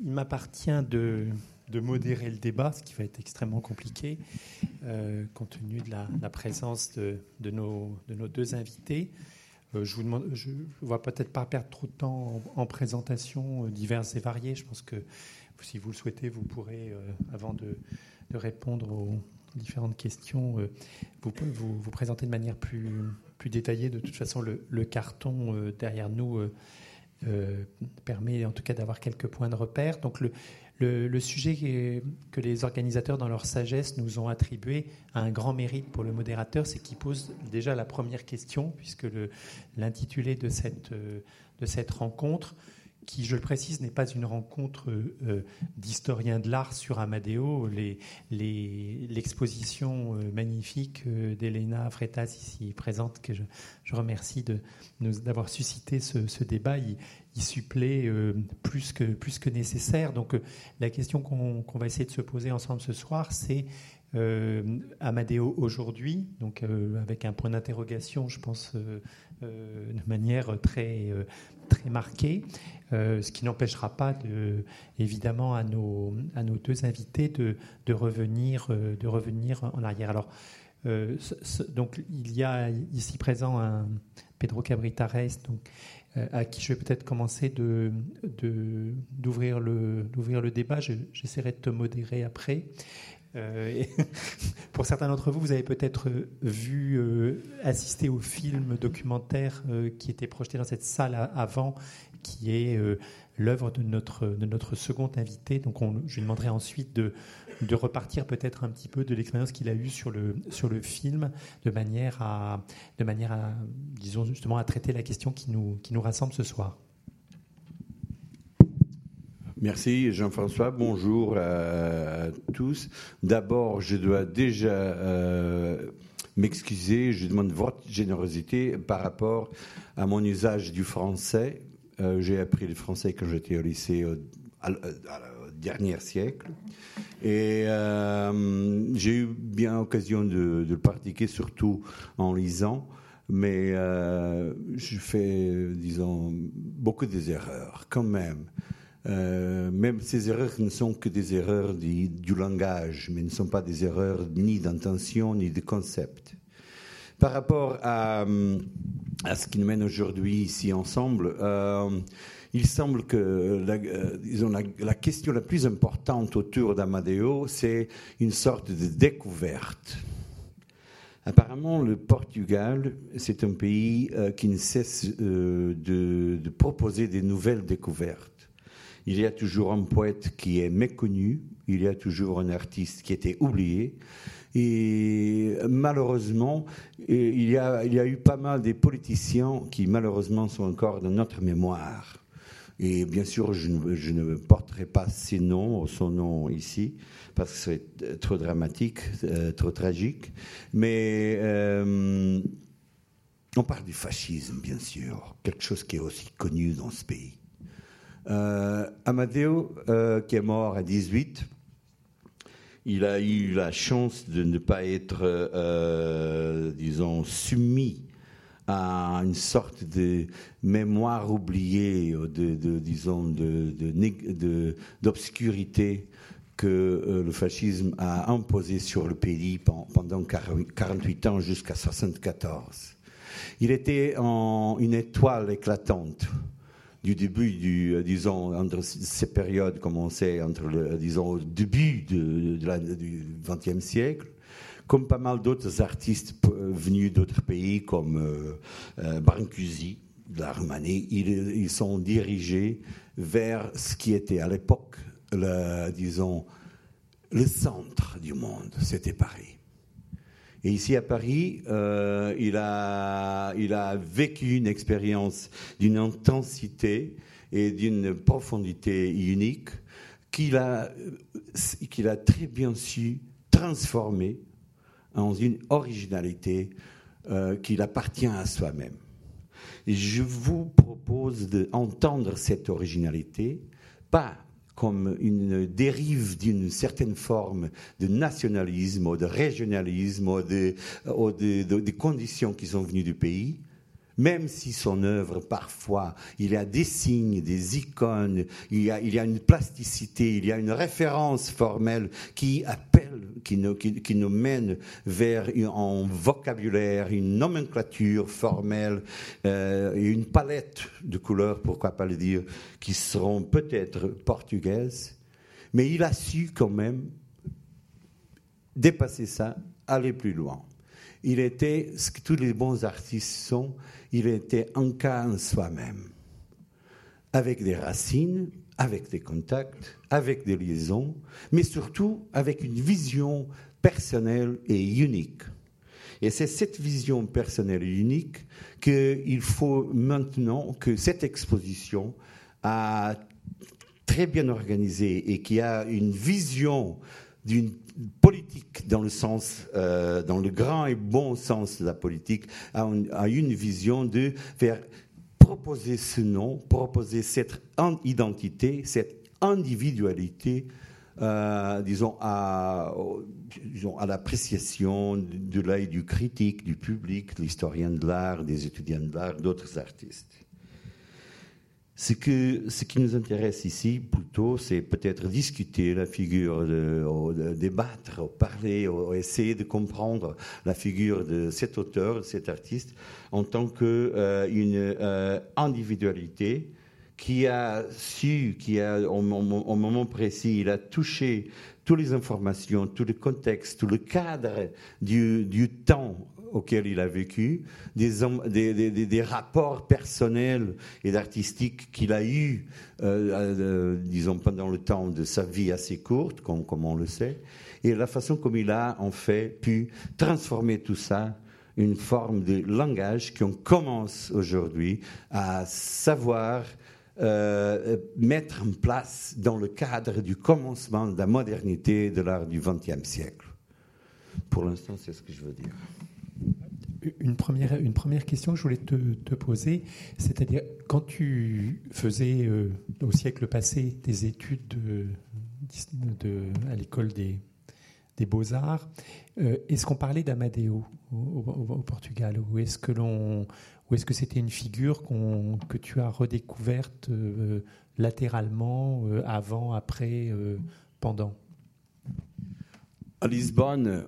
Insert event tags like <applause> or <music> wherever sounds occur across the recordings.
il m'appartient de, modérer le débat, ce qui va être extrêmement compliqué, euh, compte tenu de la, présence de, nos, de, nos, deux invités. Euh, je ne vais peut-être pas perdre trop de temps en, présentation euh, diverses et variées. Je pense que si vous le souhaitez, vous pourrez, avant de, répondre aux différentes questions, vous, présenter de manière plus, plus détaillée. De toute façon, le, le carton derrière nous euh, permet en tout cas d'avoir quelques points de repère. Donc le, le, sujet que les organisateurs, dans leur sagesse, nous ont attribué a un grand mérite pour le modérateur, c'est qu'il pose déjà la première question, puisque l'intitulé de cette, de cette rencontre qui, je le précise, n'est pas une rencontre euh, d'historiens de l'art sur Amadeo. L'exposition euh, magnifique euh, d'Elena Fretas, ici présente, que je, remercie d'avoir suscité ce, débat, il, supplée plus, que, plus que nécessaire. Donc la question qu'on va essayer de se poser ensemble ce soir, c'est Amadeo aujourd'hui, donc avec un point d'interrogation, je pense, de manière très, très marquée. Euh, ce qui n'empêchera pas, de, évidemment, à nos, à nos deux invités de, de, revenir, euh, de revenir en arrière. Alors, euh, donc, il y a ici présent un Pedro Cabritares, donc, à qui je vais peut-être commencer de, d'ouvrir, le, d'ouvrir le débat. j'essaierai de te modérer après. <laughs> pour certains d'entre vous, vous avez peut-être vu, assister au film documentaire qui était projeté dans cette salle avant qui est euh, l'œuvre de notre, de notre second invité. Donc on, je lui demanderai ensuite de, de repartir peut-être un petit peu de l'expérience qu'il a eue sur le, sur le film, de manière, à, de manière à, disons justement, à traiter la question qui nous, qui nous rassemble ce soir. Merci Jean-François, bonjour à tous. D'abord, je dois déjà euh, m'excuser, je demande votre générosité par rapport à mon usage du français euh, j'ai appris le français quand j'étais au lycée au, dernier siècle. Et euh, j'ai eu bien l'occasion de, le pratiquer, surtout en lisant. Mais je fais, disons, beaucoup des erreurs quand même. Même ces erreurs ne sont que des erreurs du, langage, mais ne sont pas des erreurs ni d'intention ni de concept. Par rapport à, ce qui nous mène aujourd'hui ici ensemble, euh, il semble que la, euh, disons, la, question la plus importante autour d'Amadeo, c'est une sorte de découverte. Apparemment, le Portugal, c'est un pays euh, qui ne cesse de, proposer des nouvelles découvertes. Il y a toujours un poète qui est méconnu, il y a toujours un artiste qui était oublié, et malheureusement, il y, a, il y a eu pas mal des politiciens qui malheureusement sont encore dans notre mémoire. Et bien sûr, je ne, porterai pas ces noms, son nom ici, parce que c'est trop dramatique, euh, trop tragique. Mais euh, on parle du fascisme, bien sûr, quelque chose qui est aussi connu dans ce pays. Euh, Amadeo, qui est mort à 18, il a eu la chance de ne pas être, euh, disons, soumis à une sorte de mémoire oubliée, de, disons, d'obscurité que euh, le fascisme a imposé sur le pays pendant 48 ans jusqu'à 74. Il était une étoile éclatante du début du, euh, disons, entre ces périodes commençaient entre le, disons, début du XXe siècle, comme pas mal d'autres artistes euh, venus d'autres pays comme euh, euh Brancusi Roumanie, ils, ils, sont dirigés vers ce qui était à l'époque, disons, le centre du monde, c'était Paris. Et ici à Paris, euh, il, a, vécu une expérience d'une intensité et d'une profondité unique qu'il a, très bien su transformer en une originalité euh, qu'il appartient à soi-même. Je vous propose d'entendre cette originalité, pas comme une dérive d'une certaine forme de nationalisme ou de régionalisme ou des conditions qui sont venues du pays, même si son œuvre, parfois, il y a des signes, des icônes, il y a, il a une plasticité, il y a une référence formelle qui appelle, qui nous, qui, nous mène vers un vocabulaire, une nomenclature formelle euh, une palette de couleurs, pourquoi pas le dire, qui seront peut-être portugaises. Mais il a su quand même dépasser ça, aller plus loin. Il était ce que tous les bons artistes sont, il était un cas en soi-même, avec des racines, avec des contacts, avec des liaisons, mais surtout avec une vision personnelle et unique. Et c'est cette vision personnelle et unique qu'il faut maintenant que cette exposition a très bien organisée et qui a une vision d'une politique dans le sens, euh, dans le grand et bon sens de la politique, a, une vision de faire proposer ce nom, proposer cette identité, cette individualité, euh, disons, à, disons, à l'appréciation de l'œil du critique, du public, de l'historien de l'art, des étudiants de l'art, d'autres artistes. Ce, que, ce qui nous intéresse ici, plutôt, c'est peut-être discuter la figure, débattre, parler, essayer de comprendre la figure de cet auteur, de cet artiste, en tant qu'une euh, euh, individualité qui a su, qui a, au, moment précis, il a touché toutes les informations, tout le contexte, tout le cadre du temps auquel il a vécu, des, rapports personnels et artistiques qu'il a eus, euh, euh, disons, pendant le temps de sa vie assez courte, comme, comme, on le sait, et la façon comme il a, en fait, pu transformer tout ça une forme de langage qu'on commence aujourd'hui à savoir euh, mettre en place dans le cadre du commencement de la modernité de l'art du XXe siècle. Pour l'instant, c'est ce que je veux dire une première, une première question que je voulais te, poser, c'est-à-dire quand tu faisais euh, au siècle passé des études de, à l'école des, des beaux-arts, euh, est-ce qu'on parlait d'Amadeo au, Portugal ou est-ce que est-ce que c'était une figure que tu as redécouverte euh, latéralement, avant, après, pendant? À Lisbonne,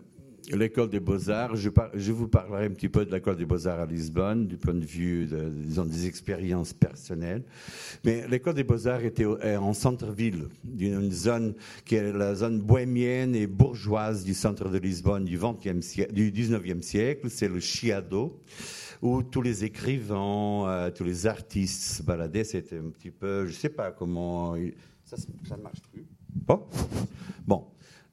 l'école des beaux-arts, je, vous parlerai un petit peu de l'école des beaux-arts à Lisbonne, du point de vue des expériences personnelles. Mais l'école des beaux-arts était en centre-ville, d'une zone qui est la zone bohémienne et bourgeoise du centre de Lisbonne du, 20e siècle, du 19e siècle, c'est le Chiado où tous les écrivains, euh, tous les artistes se baladaient. C'était un petit peu, je ne sais pas comment. Ça ne marche plus. Bon. Bon.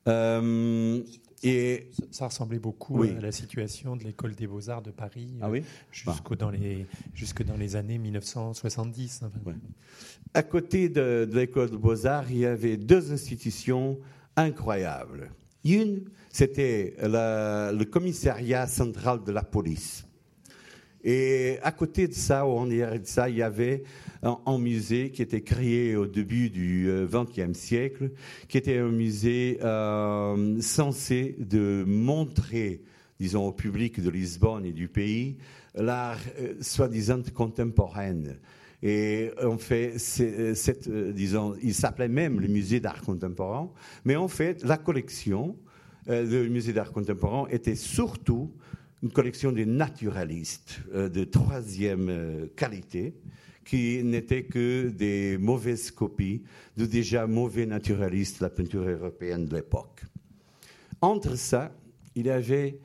Euh, et ça ressemblait beaucoup à la situation de l'école des beaux-arts de Paris ah oui jusque, dans les, jusque dans les années 1970. À côté de, l'école des beaux-arts, il y avait deux institutions incroyables. Une, c'était le commissariat central de la police. Et à côté de ça, arrière de ça, il y avait un, musée qui était créé au début du XXe euh, siècle, qui était un musée euh, censé de montrer, disons, au public de Lisbonne et du pays l'art euh, soi-disant contemporaine. Et en fait, disons, il s'appelait même le musée d'art contemporain, mais en fait, la collection, du musée d'art contemporain, était surtout une collection de naturalistes de troisième qualité qui n'étaient que des mauvaises copies de déjà mauvais naturalistes de la peinture européenne de l'époque. Entre ça, il y avait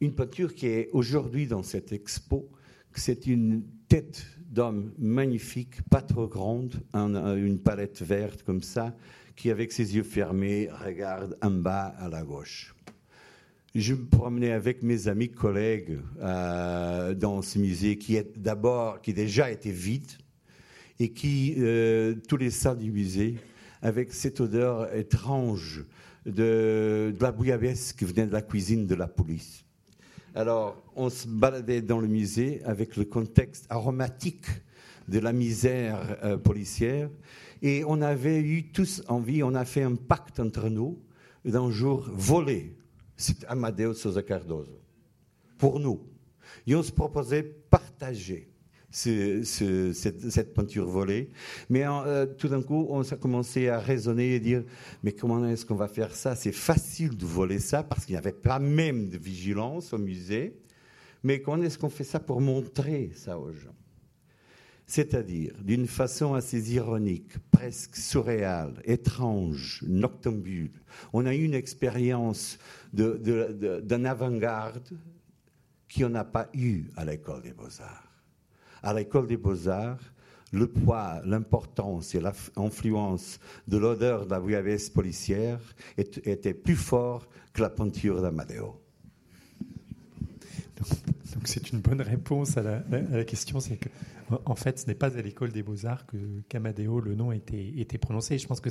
une peinture qui est aujourd'hui dans cette expo, c'est une tête d'homme magnifique, pas trop grande, une palette verte comme ça, qui avec ses yeux fermés regarde en bas à la gauche je me promenais avec mes amis collègues euh, dans ce musée qui est d'abord, qui déjà était vide et qui, euh, tous les salles du musée, avec cette odeur étrange de, la bouillabaisse qui venait de la cuisine de la police. Alors, on se baladait dans le musée avec le contexte aromatique de la misère euh, policière et on avait eu tous envie, on a fait un pacte entre nous d'un jour voler c'est Amadeo Sousa Cardoso. Pour nous. Et on se proposait partager cette, peinture volée. Mais euh, tout d'un coup, on a commencé à raisonner et dire, mais comment est-ce qu'on va faire ça? C'est facile de voler ça parce qu'il n'y avait pas même de vigilance au musée. Mais comment est-ce qu'on fait ça pour montrer ça aux gens? C'est-à-dire d'une façon assez ironique, presque surréale, étrange, noctambule. On a eu une expérience d'un avant-garde qu'on n'a pas eu à l'école des beaux-arts à l'école des beaux-arts, le poids, l'importance et l'influence de l'odeur de la VHS policière étaient plus forts que la peinture d'Amadeo. Donc c'est une bonne réponse à la, question, c'est que en fait, ce n'est pas à l'école des beaux-arts que qu'Amadeo, le nom, était, été prononcé. je pense que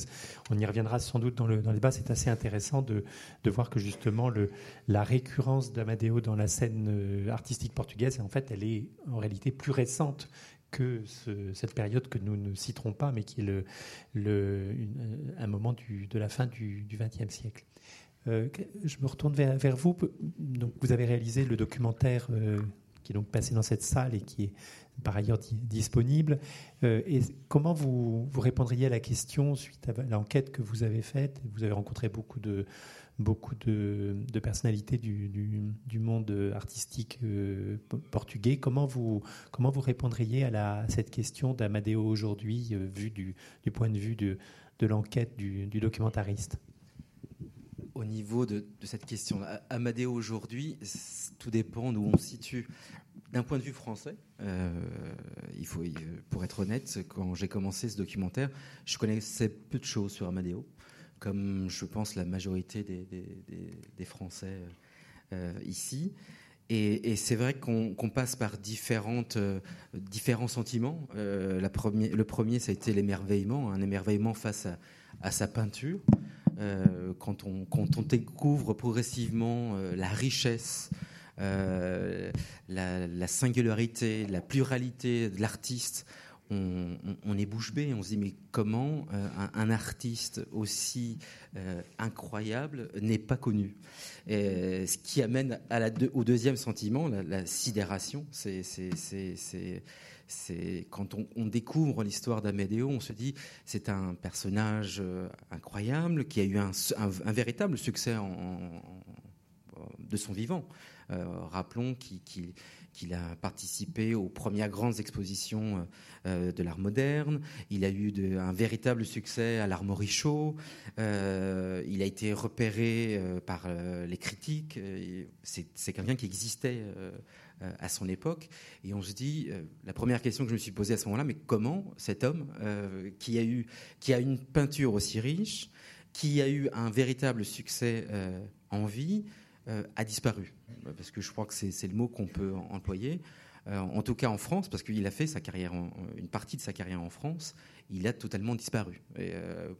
on y reviendra sans doute dans le, dans débat. C'est assez intéressant de, de, voir que justement le, la récurrence d'Amadeo dans la scène euh, artistique portugaise, en fait, elle est en réalité plus récente que cette période que nous ne citerons pas, mais qui est le, le, un moment du, de la fin du XXe siècle. Euh, je me retourne vers, vers, vous. Vous avez réalisé le documentaire euh, qui est donc passé dans cette salle et qui est par ailleurs disponible. Euh, et comment vous, vous répondriez à la question suite à l'enquête que vous avez faite? Vous avez rencontré beaucoup de, beaucoup de, personnalités du, du, monde artistique portugais. Comment vous, comment vous répondriez à, la, cette question d'Amadeo aujourd'hui, vu du, du, point de vue de, de l'enquête du, documentariste? Au niveau de, cette question. Amadeo aujourd'hui, tout dépend d'où on se situe. D'un point de vue français, euh, il faut, pour être honnête, quand j'ai commencé ce documentaire, je connaissais peu de choses sur Amadeo, comme je pense la majorité des, Français euh, ici. Et, c'est vrai qu'on passe par différentes, euh, différents sentiments. la le premier, ça a été l'émerveillement, un émerveillement face à sa peinture. Euh, quand, on, découvre progressivement euh, la richesse, euh, la, singularité, la pluralité de l'artiste, on, est bouche bée. On se dit mais comment un, artiste aussi incroyable n'est pas connu? Ce qui amène au deuxième sentiment, la, sidération. Quand on, découvre l'histoire d'Amédéo, on se dit c'est un personnage euh, incroyable qui a eu un, véritable succès de son vivant. Euh, rappelons qu'il a participé aux premières grandes expositions euh, de l'art moderne. Il a eu un véritable succès à l'art Show. il a été repéré par les critiques. C'est quelqu'un qui existait à son époque. Et on se dit, euh, la première question que je me suis posée à ce moment-là, mais comment cet homme euh, qui a eu, qui a une peinture aussi riche, qui a eu un véritable succès en vie, a disparu? Parce que je crois que c'est le mot qu'on peut employer. en tout cas en France, parce qu'il a fait sa carrière, une partie de sa carrière en France, il a totalement disparu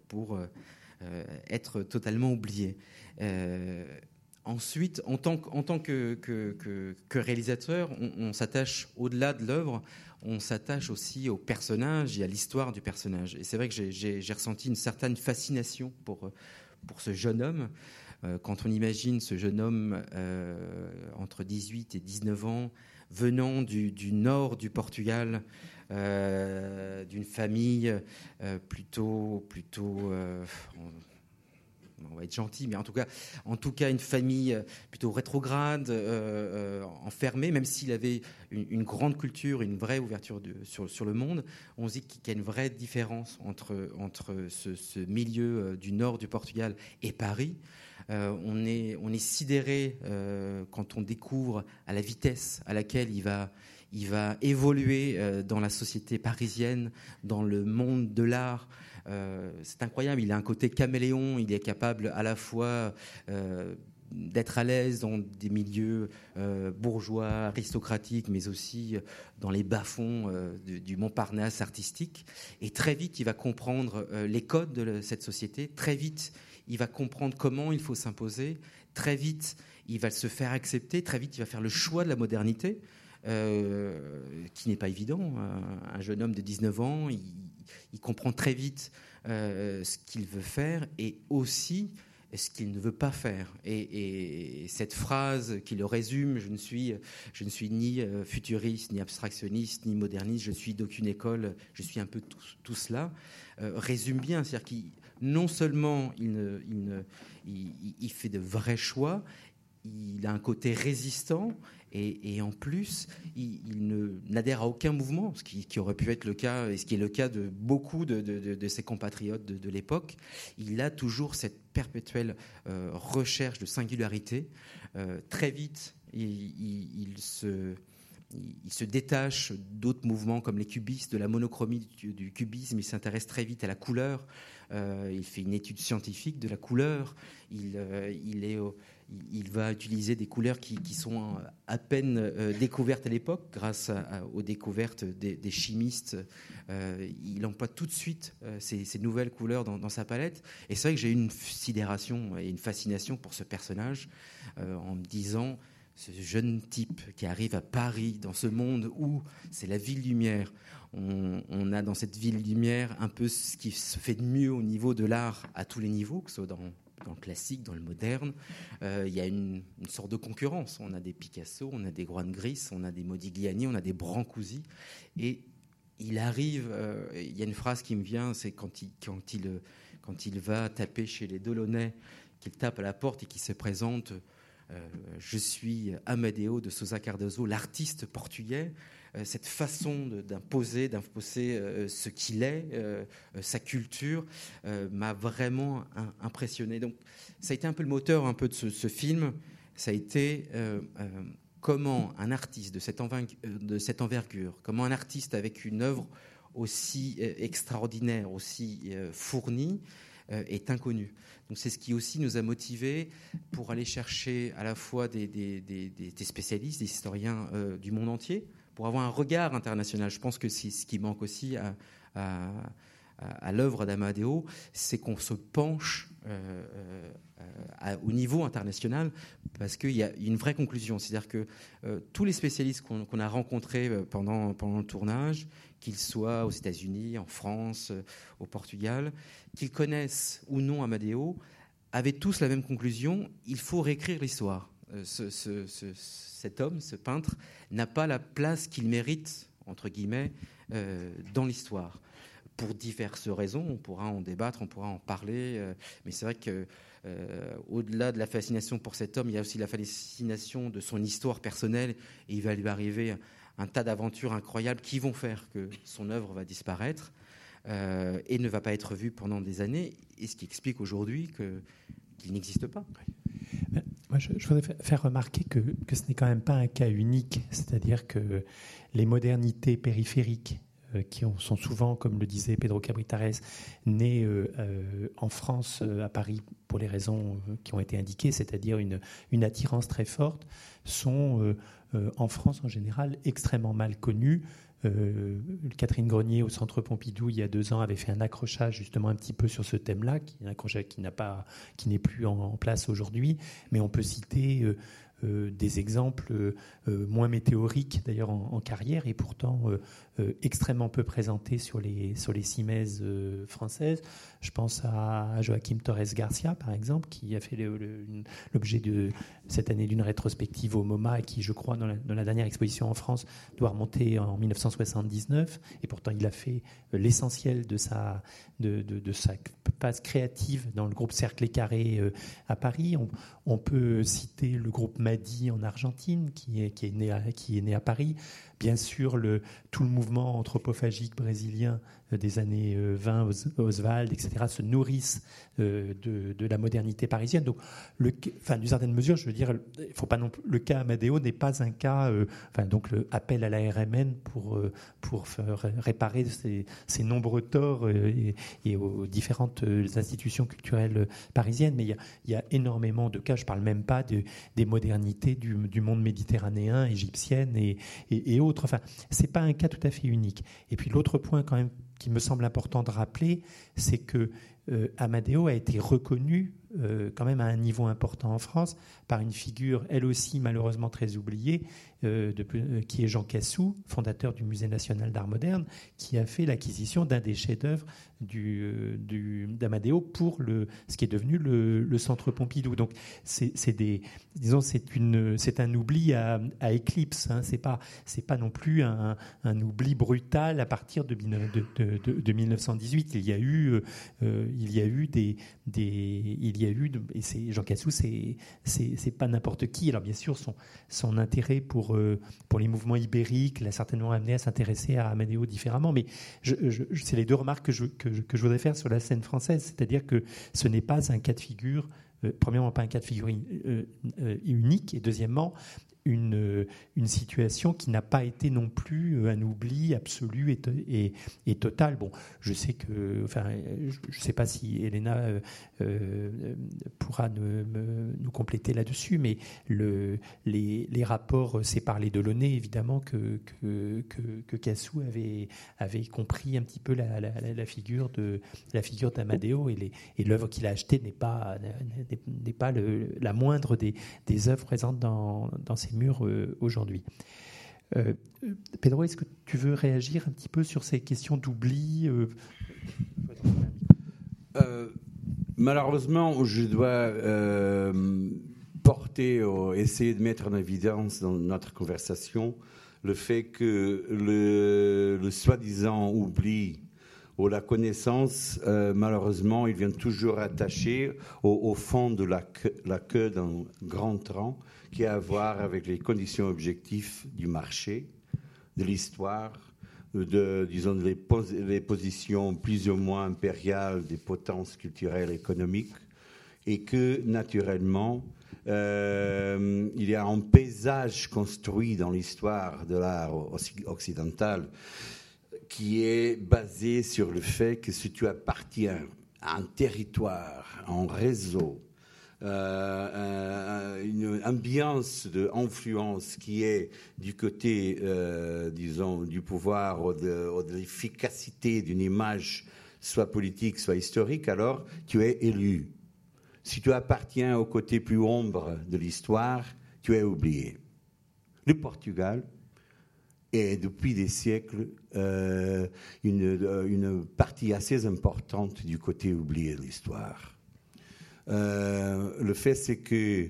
pour être totalement oublié. Ensuite, en tant, que, réalisateur, on, s'attache au-delà de l'œuvre, on s'attache aussi au personnage et à l'histoire du personnage. Et c'est vrai que j'ai ressenti une certaine fascination pour, ce jeune homme. Euh, quand on imagine ce jeune homme euh, entre 18 et 19 ans, venant du, nord du Portugal, euh, d'une famille plutôt, plutôt va être gentil, mais en tout cas, en tout cas une famille euh, plutôt rétrograde, euh, euh, enfermée, même s'il avait une, grande culture, une vraie ouverture sur, le monde, on se dit qu'il y a une vraie différence entre, entre ce, milieu du nord du Portugal et Paris. on, est, on est sidéré quand on découvre à la vitesse à laquelle il va, il va évoluer dans la société parisienne, dans le monde de l'art. Euh, c'est incroyable, il a un côté caméléon, il est capable à la fois euh, d'être à l'aise dans des milieux euh, bourgeois, aristocratiques, mais aussi dans les bas-fonds du, Montparnasse artistique. Et très vite, il va comprendre les codes de cette société. Très vite, il va comprendre comment il faut s'imposer. Très vite, il va se faire accepter. Très vite, il va faire le choix de la modernité, qui n'est pas évident. Un jeune homme de 19 ans, il comprend très vite euh, ce qu'il veut faire et aussi ce qu'il ne veut pas faire. Et, cette phrase qui le résume, je ne suis, ni euh, futuriste, ni abstractionniste, ni moderniste, je suis d'aucune école, je suis un peu tout, cela, euh, résume bien. C'est-à-dire qu'il non seulement il, fait de vrais choix, il a un côté résistant et, en plus, il, n'adhère à aucun mouvement, ce qui, aurait pu être le cas, et ce qui est le cas de beaucoup de, ses compatriotes de, l'époque. Il a toujours cette perpétuelle euh, recherche de singularité. Euh, très vite, il, se il se détache d'autres mouvements comme les cubistes, de la monochromie du, cubisme. Il s'intéresse très vite à la couleur. Euh, il fait une étude scientifique de la couleur. Il, il est il va utiliser des couleurs qui, sont à peine euh, découvertes à l'époque grâce aux découvertes des, chimistes. Euh, il emploie tout de suite euh, ces, nouvelles couleurs dans, sa palette. Et c'est vrai que j'ai eu une sidération et une fascination pour ce personnage en me disant ce jeune type qui arrive à Paris, dans ce monde où c'est la ville lumière. On, on, a dans cette ville lumière un peu ce qui se fait de mieux au niveau de l'art à tous les niveaux, que ce soit dans dans le classique, dans le moderne. Euh, il y a une, sorte de concurrence. On a des Picasso, on a des Juan Gris, on a des Modigliani, on a des Brancusi. Et il arrive, euh, il y a une phrase qui me vient, c'est quand il, quand, il, quand il va taper chez les Delaunay, qu'il tape à la porte et qu'il se présente je suis Amadeo de Sousa Cardoso, l'artiste portugais. Euh, cette façon d'imposer, d'imposer euh, ce qu'il est, sa culture, m'a vraiment impressionné. Donc, ça a été un peu le moteur un peu de ce, film. Ça a été comment un artiste de cette envergure, comment un artiste avec une œuvre aussi extraordinaire, aussi fournie, est inconnu. Donc c'est ce qui aussi nous a motivés pour aller chercher à la fois des, spécialistes, des historiens euh, du monde entier, pour avoir un regard international. Je pense que c'est ce qui manque aussi à, à, l'œuvre d'Amadeo, c'est qu'on se penche euh, euh, au niveau international parce qu'il y a une vraie conclusion. C'est-à-dire que tous les spécialistes qu'on a rencontrés pendant, le tournage, qu'ils soient aux États-Unis, en France, euh, au Portugal, qu'ils connaissent ou non Amadeo, avaient tous la même conclusion il faut réécrire l'histoire. Euh, cet homme, ce peintre, n'a pas la place qu'il mérite, entre guillemets, euh, dans l'histoire. Pour diverses raisons, on pourra en débattre, on pourra en parler, mais c'est vrai que au-delà de la fascination pour cet homme, il y a aussi la fascination de son histoire personnelle, et il va lui arriver un tas d'aventures incroyables qui vont faire que son œuvre va disparaître euh, et ne va pas être vue pendant des années, et ce qui explique aujourd'hui qu'il n'existe pas. Euh, moi, je, voudrais faire remarquer que, ce n'est quand même pas un cas unique, c'est-à-dire que les modernités périphériques euh, qui sont souvent, comme le disait Pedro Cabritares, nés en France, à Paris, pour les raisons qui ont été indiquées, c'est-à-dire une, attirance très forte, sont euh, en France en général extrêmement mal connu. Euh, Catherine Grenier au Centre Pompidou il y a deux ans avait fait un accrochage justement un petit peu sur ce thème-là, qui un accrochage qui n'a pas, qui n'est plus en, place aujourd'hui, mais on peut citer euh, euh, des exemples euh, moins météoriques d'ailleurs en, carrière et pourtant euh, extrêmement peu présentés sur les, sur les cimaises françaises. Je pense à Joaquim Torres Garcia par exemple qui a fait l'objet de cette année d'une rétrospective au MoMA et qui je crois dans la, dernière exposition en France doit remonter en 1979 et pourtant il a fait l'essentiel de sa, de, sa passe créative dans le groupe Cercle et Carré à Paris. On, peut citer le groupe Madi en Argentine, qui est, qui est, né, qui est né à Paris. Bien sûr, tout le mouvement anthropophagique brésilien des années 20, euh, Oswald, etc., se nourrissent euh, de, la modernité parisienne. Donc, le, enfin, d'une certaine mesure, je veux dire, faut pas non le cas Amadeo n'est pas un cas, enfin, donc le appel à la RMN pour, pour réparer ces, nombreux torts et, aux différentes institutions culturelles parisiennes. Mais il y a, il y a énormément de cas, je parle même pas de, des modernités du, du, monde méditerranéen, égyptienne et, et, et autres. Enfin, c'est pas un cas tout à fait unique. Et puis l'autre point quand même qui me semble important de rappeler, c'est que Amadeo a été reconnu quand même à un niveau important en France par une figure, elle aussi malheureusement très oubliée, de, qui est Jean Cassou, fondateur du Musée national d'art moderne, qui a fait l'acquisition d'un des chefs-d'œuvre du, du d'Amadeo pour le, ce qui est devenu le, Centre Pompidou. Donc c'est c'est un oubli à, à éclipse. Hein. C'est pas, pas non plus un, un, oubli brutal à partir de, de, de, 1918. Il y a eu, euh, il y a eu des, des, il y a eu, et Jean Cassou, c'est, pas n'importe qui. Alors bien sûr, son, son intérêt pour, euh, pour les mouvements ibériques l'a certainement amené à s'intéresser à Amadeo différemment. Mais c'est les deux remarques que je, voudrais faire sur la scène française. C'est-à-dire que ce n'est pas un cas de figure, euh, premièrement, pas un cas de figure euh, unique, et deuxièmement, une, une situation qui n'a pas été non plus un oubli absolu et, et, et, total. Bon, je sais que, enfin, je ne sais pas si Elena euh, euh, pourra nous, compléter là-dessus, mais le, les, les rapports, c'est parlé de Launay, évidemment, que, que, que, Cassou avait, avait compris un petit peu la, la, figure d'Amadeo et l'œuvre qu'il a achetée n'est pas, n'est pas le, la moindre des, des œuvres présentes dans, dans ces murs euh, aujourd'hui. Euh, Pedro, est-ce que tu veux réagir un petit peu sur ces questions d'oubli euh? Malheureusement, je dois porter, essayer de mettre en évidence dans notre conversation le fait que le, le soi-disant oubli ou la connaissance, malheureusement, il vient toujours attaché au, fond de la la queue d'un grand train qui a à voir avec les conditions objectives du marché, de l'histoire, de, disons, les, les, positions plus ou moins impériales des potences culturelles et économiques, et que, naturellement, euh, il y a un paysage construit dans l'histoire de l'art occidental qui est basé sur le fait que si tu appartiens à un territoire, à un réseau, euh, euh, une ambiance d'influence qui est du côté, euh, disons, du pouvoir ou de, l'efficacité d'une image, soit politique, soit historique, alors tu es élu. Si tu appartiens au côté plus ombre de l'histoire, tu es oublié. Le Portugal est depuis des siècles une, une partie assez importante du côté oublié de l'histoire. Euh, le fait, c'est que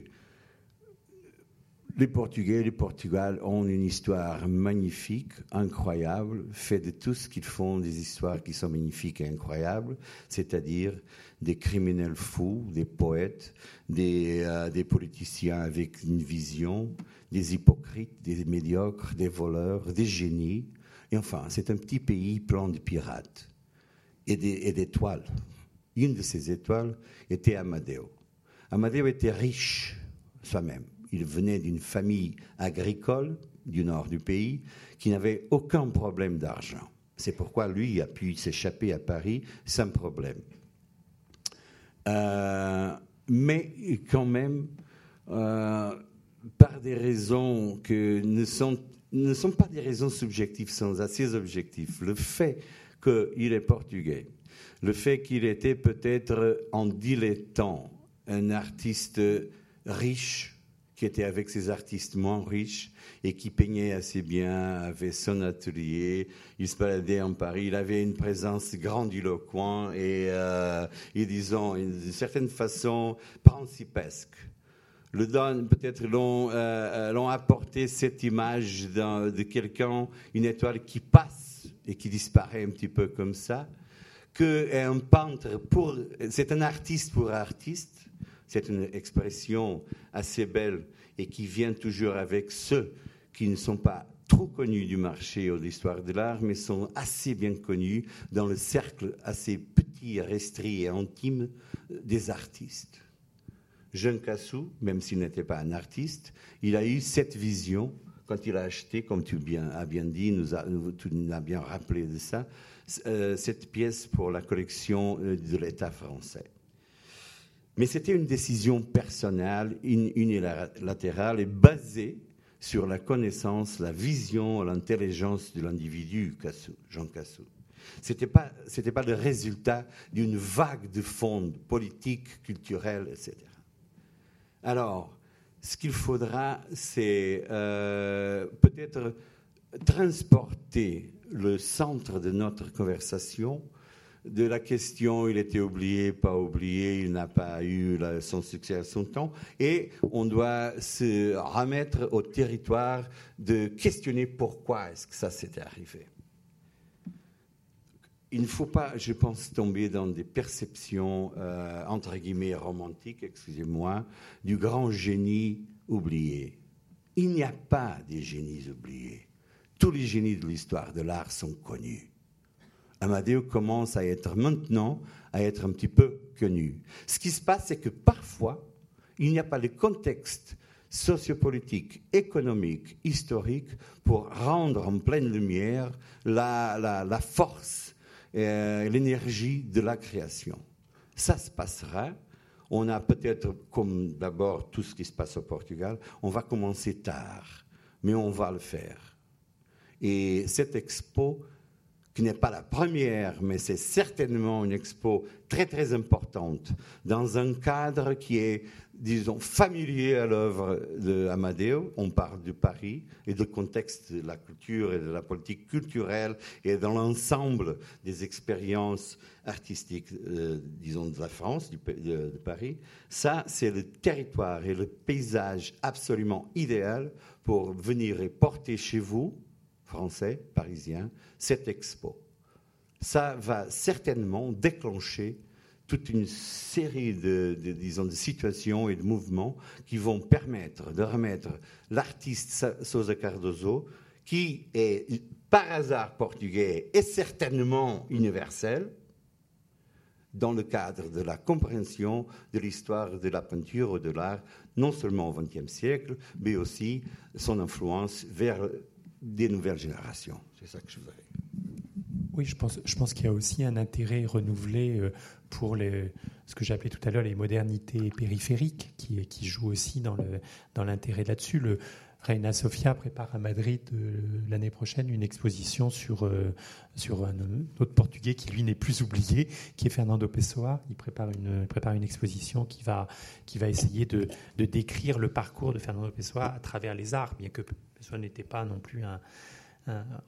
les Portugais et le Portugal ont une histoire magnifique, incroyable, fait de tout ce qu'ils font des histoires qui sont magnifiques et incroyables, c'est-à-dire des criminels fous, des poètes, des, euh, des, politiciens avec une vision, des hypocrites, des médiocres, des voleurs, des génies. Et enfin, c'est un petit pays plein de pirates et d'étoiles. Une de ces étoiles était Amadeo. Amadeo était riche soi-même. Il venait d'une famille agricole du nord du pays qui n'avait aucun problème d'argent. C'est pourquoi lui a pu s'échapper à Paris sans problème. Euh, mais quand même, euh, par des raisons que ne sont, ne sont pas des raisons subjectives, sont assez objectifs. Le fait qu'il est portugais, le fait qu'il était peut-être en dilettant, un artiste riche qui était avec ses artistes moins riches et qui peignait assez bien, avait son atelier, il se baladait en Paris, il avait une présence grandiloquente et, euh, disons, d'une certaine façon, principesque. Le don, peut-être l'ont, euh, l'ont apporté cette image de quelqu'un, une étoile qui passe et qui disparaît un petit peu comme ça qu'un peintre, pour, c'est un artiste pour artiste, c'est une expression assez belle et qui vient toujours avec ceux qui ne sont pas trop connus du marché ou de l'histoire de l'art, mais sont assez bien connus dans le cercle assez petit, restreint et intime des artistes. Jean Cassou, même s'il n'était pas un artiste, il a eu cette vision quand il a acheté, comme tu as bien dit, nous, tu nous as bien rappelé de ça, euh, cette pièce pour la collection euh, de l'État français. Mais c'était une décision personnelle, unilatérale et basée sur la connaissance, la vision, l'intelligence de l'individu, Jean Cassou. Ce n'était pas, pas le résultat d'une vague de fonds politiques, culturels, etc. Alors, ce qu'il faudra, c'est euh, peut-être transporter le centre de notre conversation de la question il était oublié, pas oublié, il n'a pas eu son succès à son temps, et on doit se remettre au territoire de questionner pourquoi est-ce que ça s'était arrivé. Il ne faut pas, je pense, tomber dans des perceptions, euh, entre guillemets, romantiques, excusez-moi, du grand génie oublié. Il n'y a pas de génies oubliés. Tous les génies de l'histoire de l'art sont connus. Amadeo commence à être maintenant, à être un petit peu connu. Ce qui se passe, c'est que parfois, il n'y a pas le contexte sociopolitique, économique, historique pour rendre en pleine lumière la, force et euh, l'énergie de la création. Ça se passera. On a peut-être, comme d'abord tout ce qui se passe au Portugal, on va commencer tard, mais on va le faire. Et cette expo qui n'est pas la première, mais c'est certainement une expo très très importante dans un cadre qui est, disons, familier à l'œuvre de Amadeo. On parle de Paris et du contexte de la culture et de la politique culturelle et dans l'ensemble des expériences artistiques, euh, disons, de la France, de, de Paris. Ça, c'est le territoire et le paysage absolument idéal pour venir et porter chez vous français, parisien, cette expo. Ça va certainement déclencher toute une série de, disons, de situations et de mouvements qui vont permettre de remettre l'artiste Sousa Cardoso, qui est par hasard portugais et certainement universel, dans le cadre de la compréhension de l'histoire de la peinture ou de l'art, non seulement au XXe siècle, mais aussi son influence vers des nouvelles générations. C'est ça que je voudrais. Oui, je pense, je pense qu'il y a aussi un intérêt renouvelé euh, pour les, ce que j'appelais tout à l'heure les modernités périphériques, qui, qui jouent aussi dans, le, dans l'intérêt là-dessus. Le, Reina Sofia prépare à Madrid euh, l'année prochaine une exposition sur, euh, sur un autre Portugais qui, lui, n'est plus oublié, qui est Fernando Pessoa. Il prépare une, prépare une exposition qui va, qui va essayer de, de décrire le parcours de Fernando Pessoa à travers les arts, bien que Pessoa n'était pas non plus un,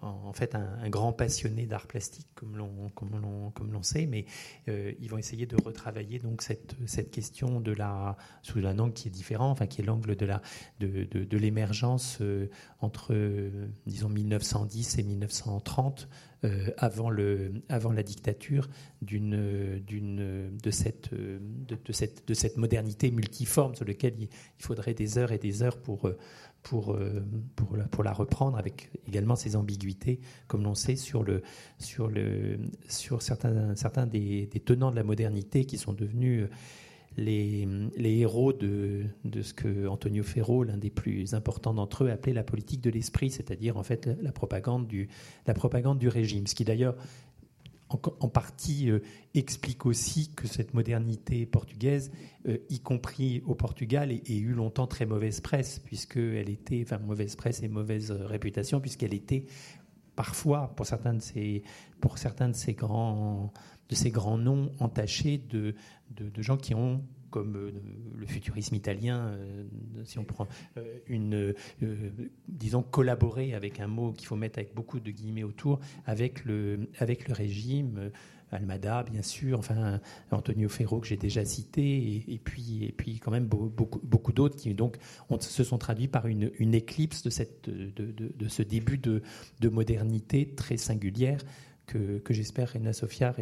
en fait un, grand passionné d'art plastique, comme l'on comme l'on sait, mais euh, ils vont essayer de retravailler donc cette cette question de la sous un angle qui est différent, enfin qui est l'angle de la de, de, l'émergence euh, entre disons 1910 et 1930 euh, avant le avant la dictature d'une d'une de cette de, cette de cette modernité multiforme sur laquelle il, il faudrait des heures et des heures pour pour, pour, la, pour la reprendre avec également ses ambiguïtés, comme l'on sait, sur, le, sur, le, sur certains, certains des, tenants de la modernité qui sont devenus les, héros de, ce que Antonio Ferro, l'un des plus importants d'entre eux, appelait la politique de l'esprit, c'est-à-dire en fait la propagande du, régime. Ce qui d'ailleurs en, partie euh, explique aussi que cette modernité portugaise, euh, y compris au Portugal, ait, eu longtemps très mauvaise presse, puisqu'elle était, enfin mauvaise presse et mauvaise réputation, puisqu'elle était parfois, pour certains de ces, pour certains de ces grands, de ces grands noms entachés de, de gens qui ont comme euh, le futurisme italien, euh, si on prend euh, une, disons, collaborer avec un mot qu'il faut mettre avec beaucoup de guillemets autour, avec le, avec le régime. Almada, bien sûr, enfin Antonio Ferro que j'ai déjà cité, et, puis et puis quand même beaucoup beaucoup d'autres qui donc se sont traduits par une, une éclipse de cette de, de, ce début de, de modernité très singulière que, j'espère Reina Sofia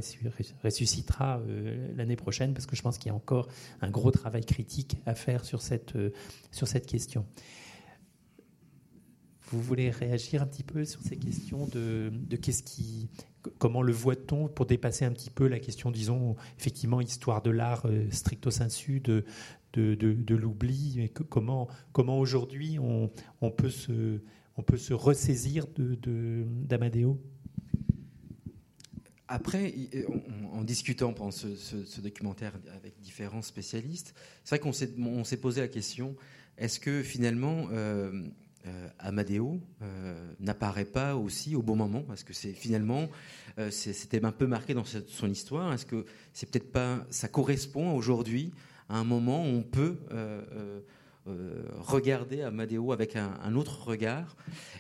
ressuscitera euh, l'année prochaine, parce que je pense qu'il y a encore un gros travail critique à faire sur cette, euh, question. Vous voulez réagir un petit peu sur ces questions de, comment le voit-on pour dépasser un petit peu la question, disons, effectivement, histoire de l'art euh, stricto sensu, de, l'oubli, et comment, aujourd'hui on peut se ressaisir d'Amadeo? Après, en, discutant pendant ce, documentaire avec différents spécialistes, c'est vrai qu'on s'est posé la question est-ce que finalement, euh, euh, Amadeo n'apparaît pas aussi au bon moment? Parce que c'est finalement, c'était un peu marqué dans son histoire? Est-ce que c'est peut-être pas, ça correspond aujourd'hui à un moment où on peut regarder Amadeo avec un, autre regard?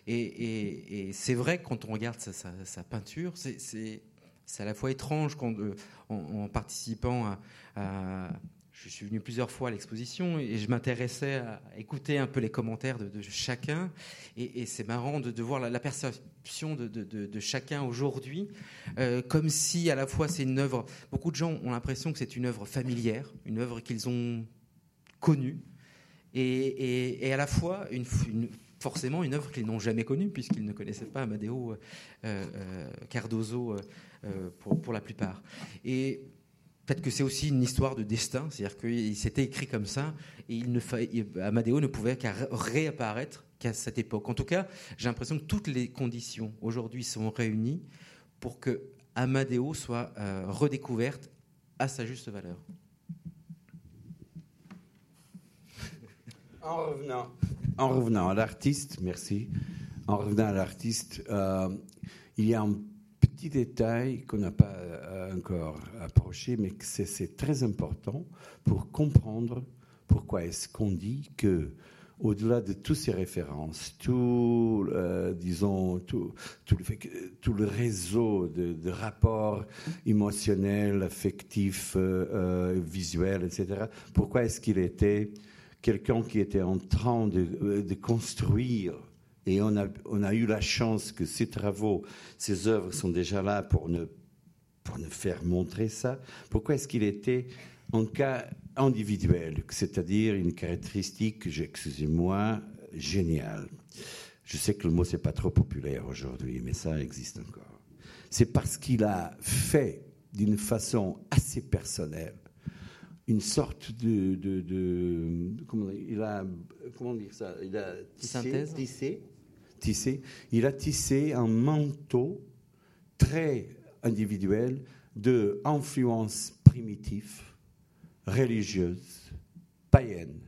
Et, c'est vrai quand on regarde sa, peinture, c'est à la fois étrange quand, en, participant à je suis venu plusieurs fois à l'exposition et je m'intéressais à écouter un peu les commentaires de, chacun. Et, c'est marrant de, voir la, perception de, chacun aujourd'hui, euh, comme si à la fois c'est une œuvre. Beaucoup de gens ont l'impression que c'est une œuvre familière, une œuvre qu'ils ont connue, et, à la fois une, forcément une œuvre qu'ils n'ont jamais connue, puisqu'ils ne connaissaient pas Amadeo euh, euh, Cardozo pour, pour, la plupart. Et Peut-être que c'est aussi une histoire de destin, c'est-à-dire qu'il s'était écrit comme ça, et Amadeo ne pouvait qu'à réapparaître qu'à cette époque. En tout cas, j'ai l'impression que toutes les conditions aujourd'hui sont réunies pour que Amadeo soit euh, redécouverte à sa juste valeur. En revenant, en revenant à l'artiste, merci. En revenant à l'artiste, euh, il y a un petit détail qu'on n'a pas euh, encore approché, mais que c'est très important pour comprendre pourquoi est-ce qu'on dit que au-delà de toutes ces références, tout, euh, disons, tout, tout, le réseau de, rapports émotionnels, affectifs, visuels, etc., pourquoi est-ce qu'il était quelqu'un qui était en train de, de construire et on a, on a eu la chance que ces travaux, ces œuvres sont déjà là pour ne, pour ne faire montrer ça. Pourquoi est-ce qu'il était en cas individuel, c'est-à-dire une caractéristique, excusez-moi, géniale? Je sais que le mot c'est pas trop populaire aujourd'hui, mais ça existe encore. C'est parce qu'il a fait d'une façon assez personnelle une sorte de, de, comment, il a comment dire ça il a Synthèse. tissé il a tissé un manteau très individuel de influences primitives, religieuses, païennes,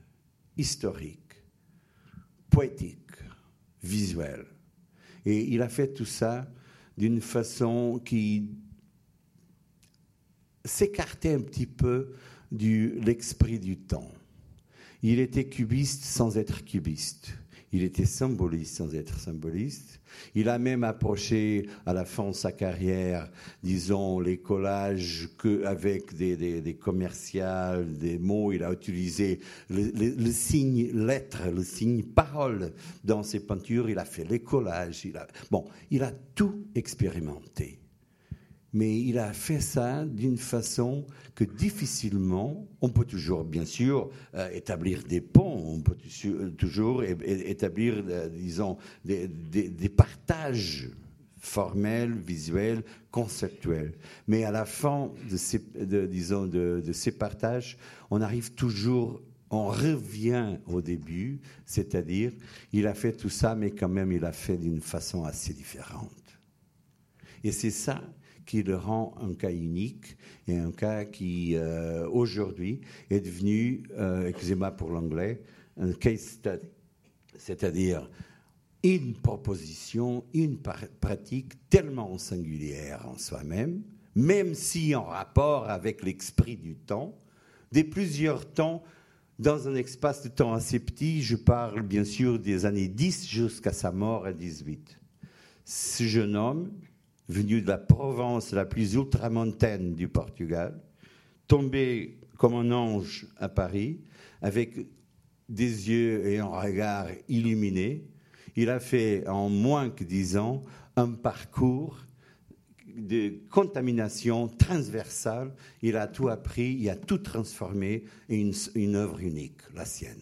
historiques, poétiques, visuelles. Et il a fait tout ça d'une façon qui s'écartait un petit peu de l'esprit du temps. Il était cubiste sans être cubiste. Il était symboliste sans être symboliste. Il a même approché à la fin de sa carrière, disons, les collages que, avec des, commerciales, des mots. Il a utilisé le, signe lettre, le signe parole dans ses peintures. Il a fait les collages. Il a, bon, il a tout expérimenté mais il a fait ça d'une façon que difficilement, on peut toujours, bien sûr, euh, établir des ponts, on peut toujours établir, euh, disons, des, partages formels, visuels, conceptuels. Mais à la fin de ces, disons, de ces partages, on arrive toujours on revient au début, c'est-à-dire, il a fait tout ça, mais quand même, il a fait d'une façon assez différente. Et c'est ça qui le rend un cas unique et un cas qui, euh, aujourd'hui, est devenu, euh, excusez-moi pour l'anglais, un case study. C'est-à-dire une proposition, une pratique tellement singulière en soi-même, même si en rapport avec l'esprit du temps, des plusieurs temps, dans un espace de temps assez petit, je parle bien sûr des années 10 jusqu'à sa mort à 18. Ce jeune homme, venu de la Provence la plus ultramontaine du Portugal, tombé comme un ange à Paris, avec des yeux et un regard illuminés. Il a fait en moins que dix ans un parcours de contamination transversale. Il a tout appris, il a tout transformé une, œuvre unique, la sienne.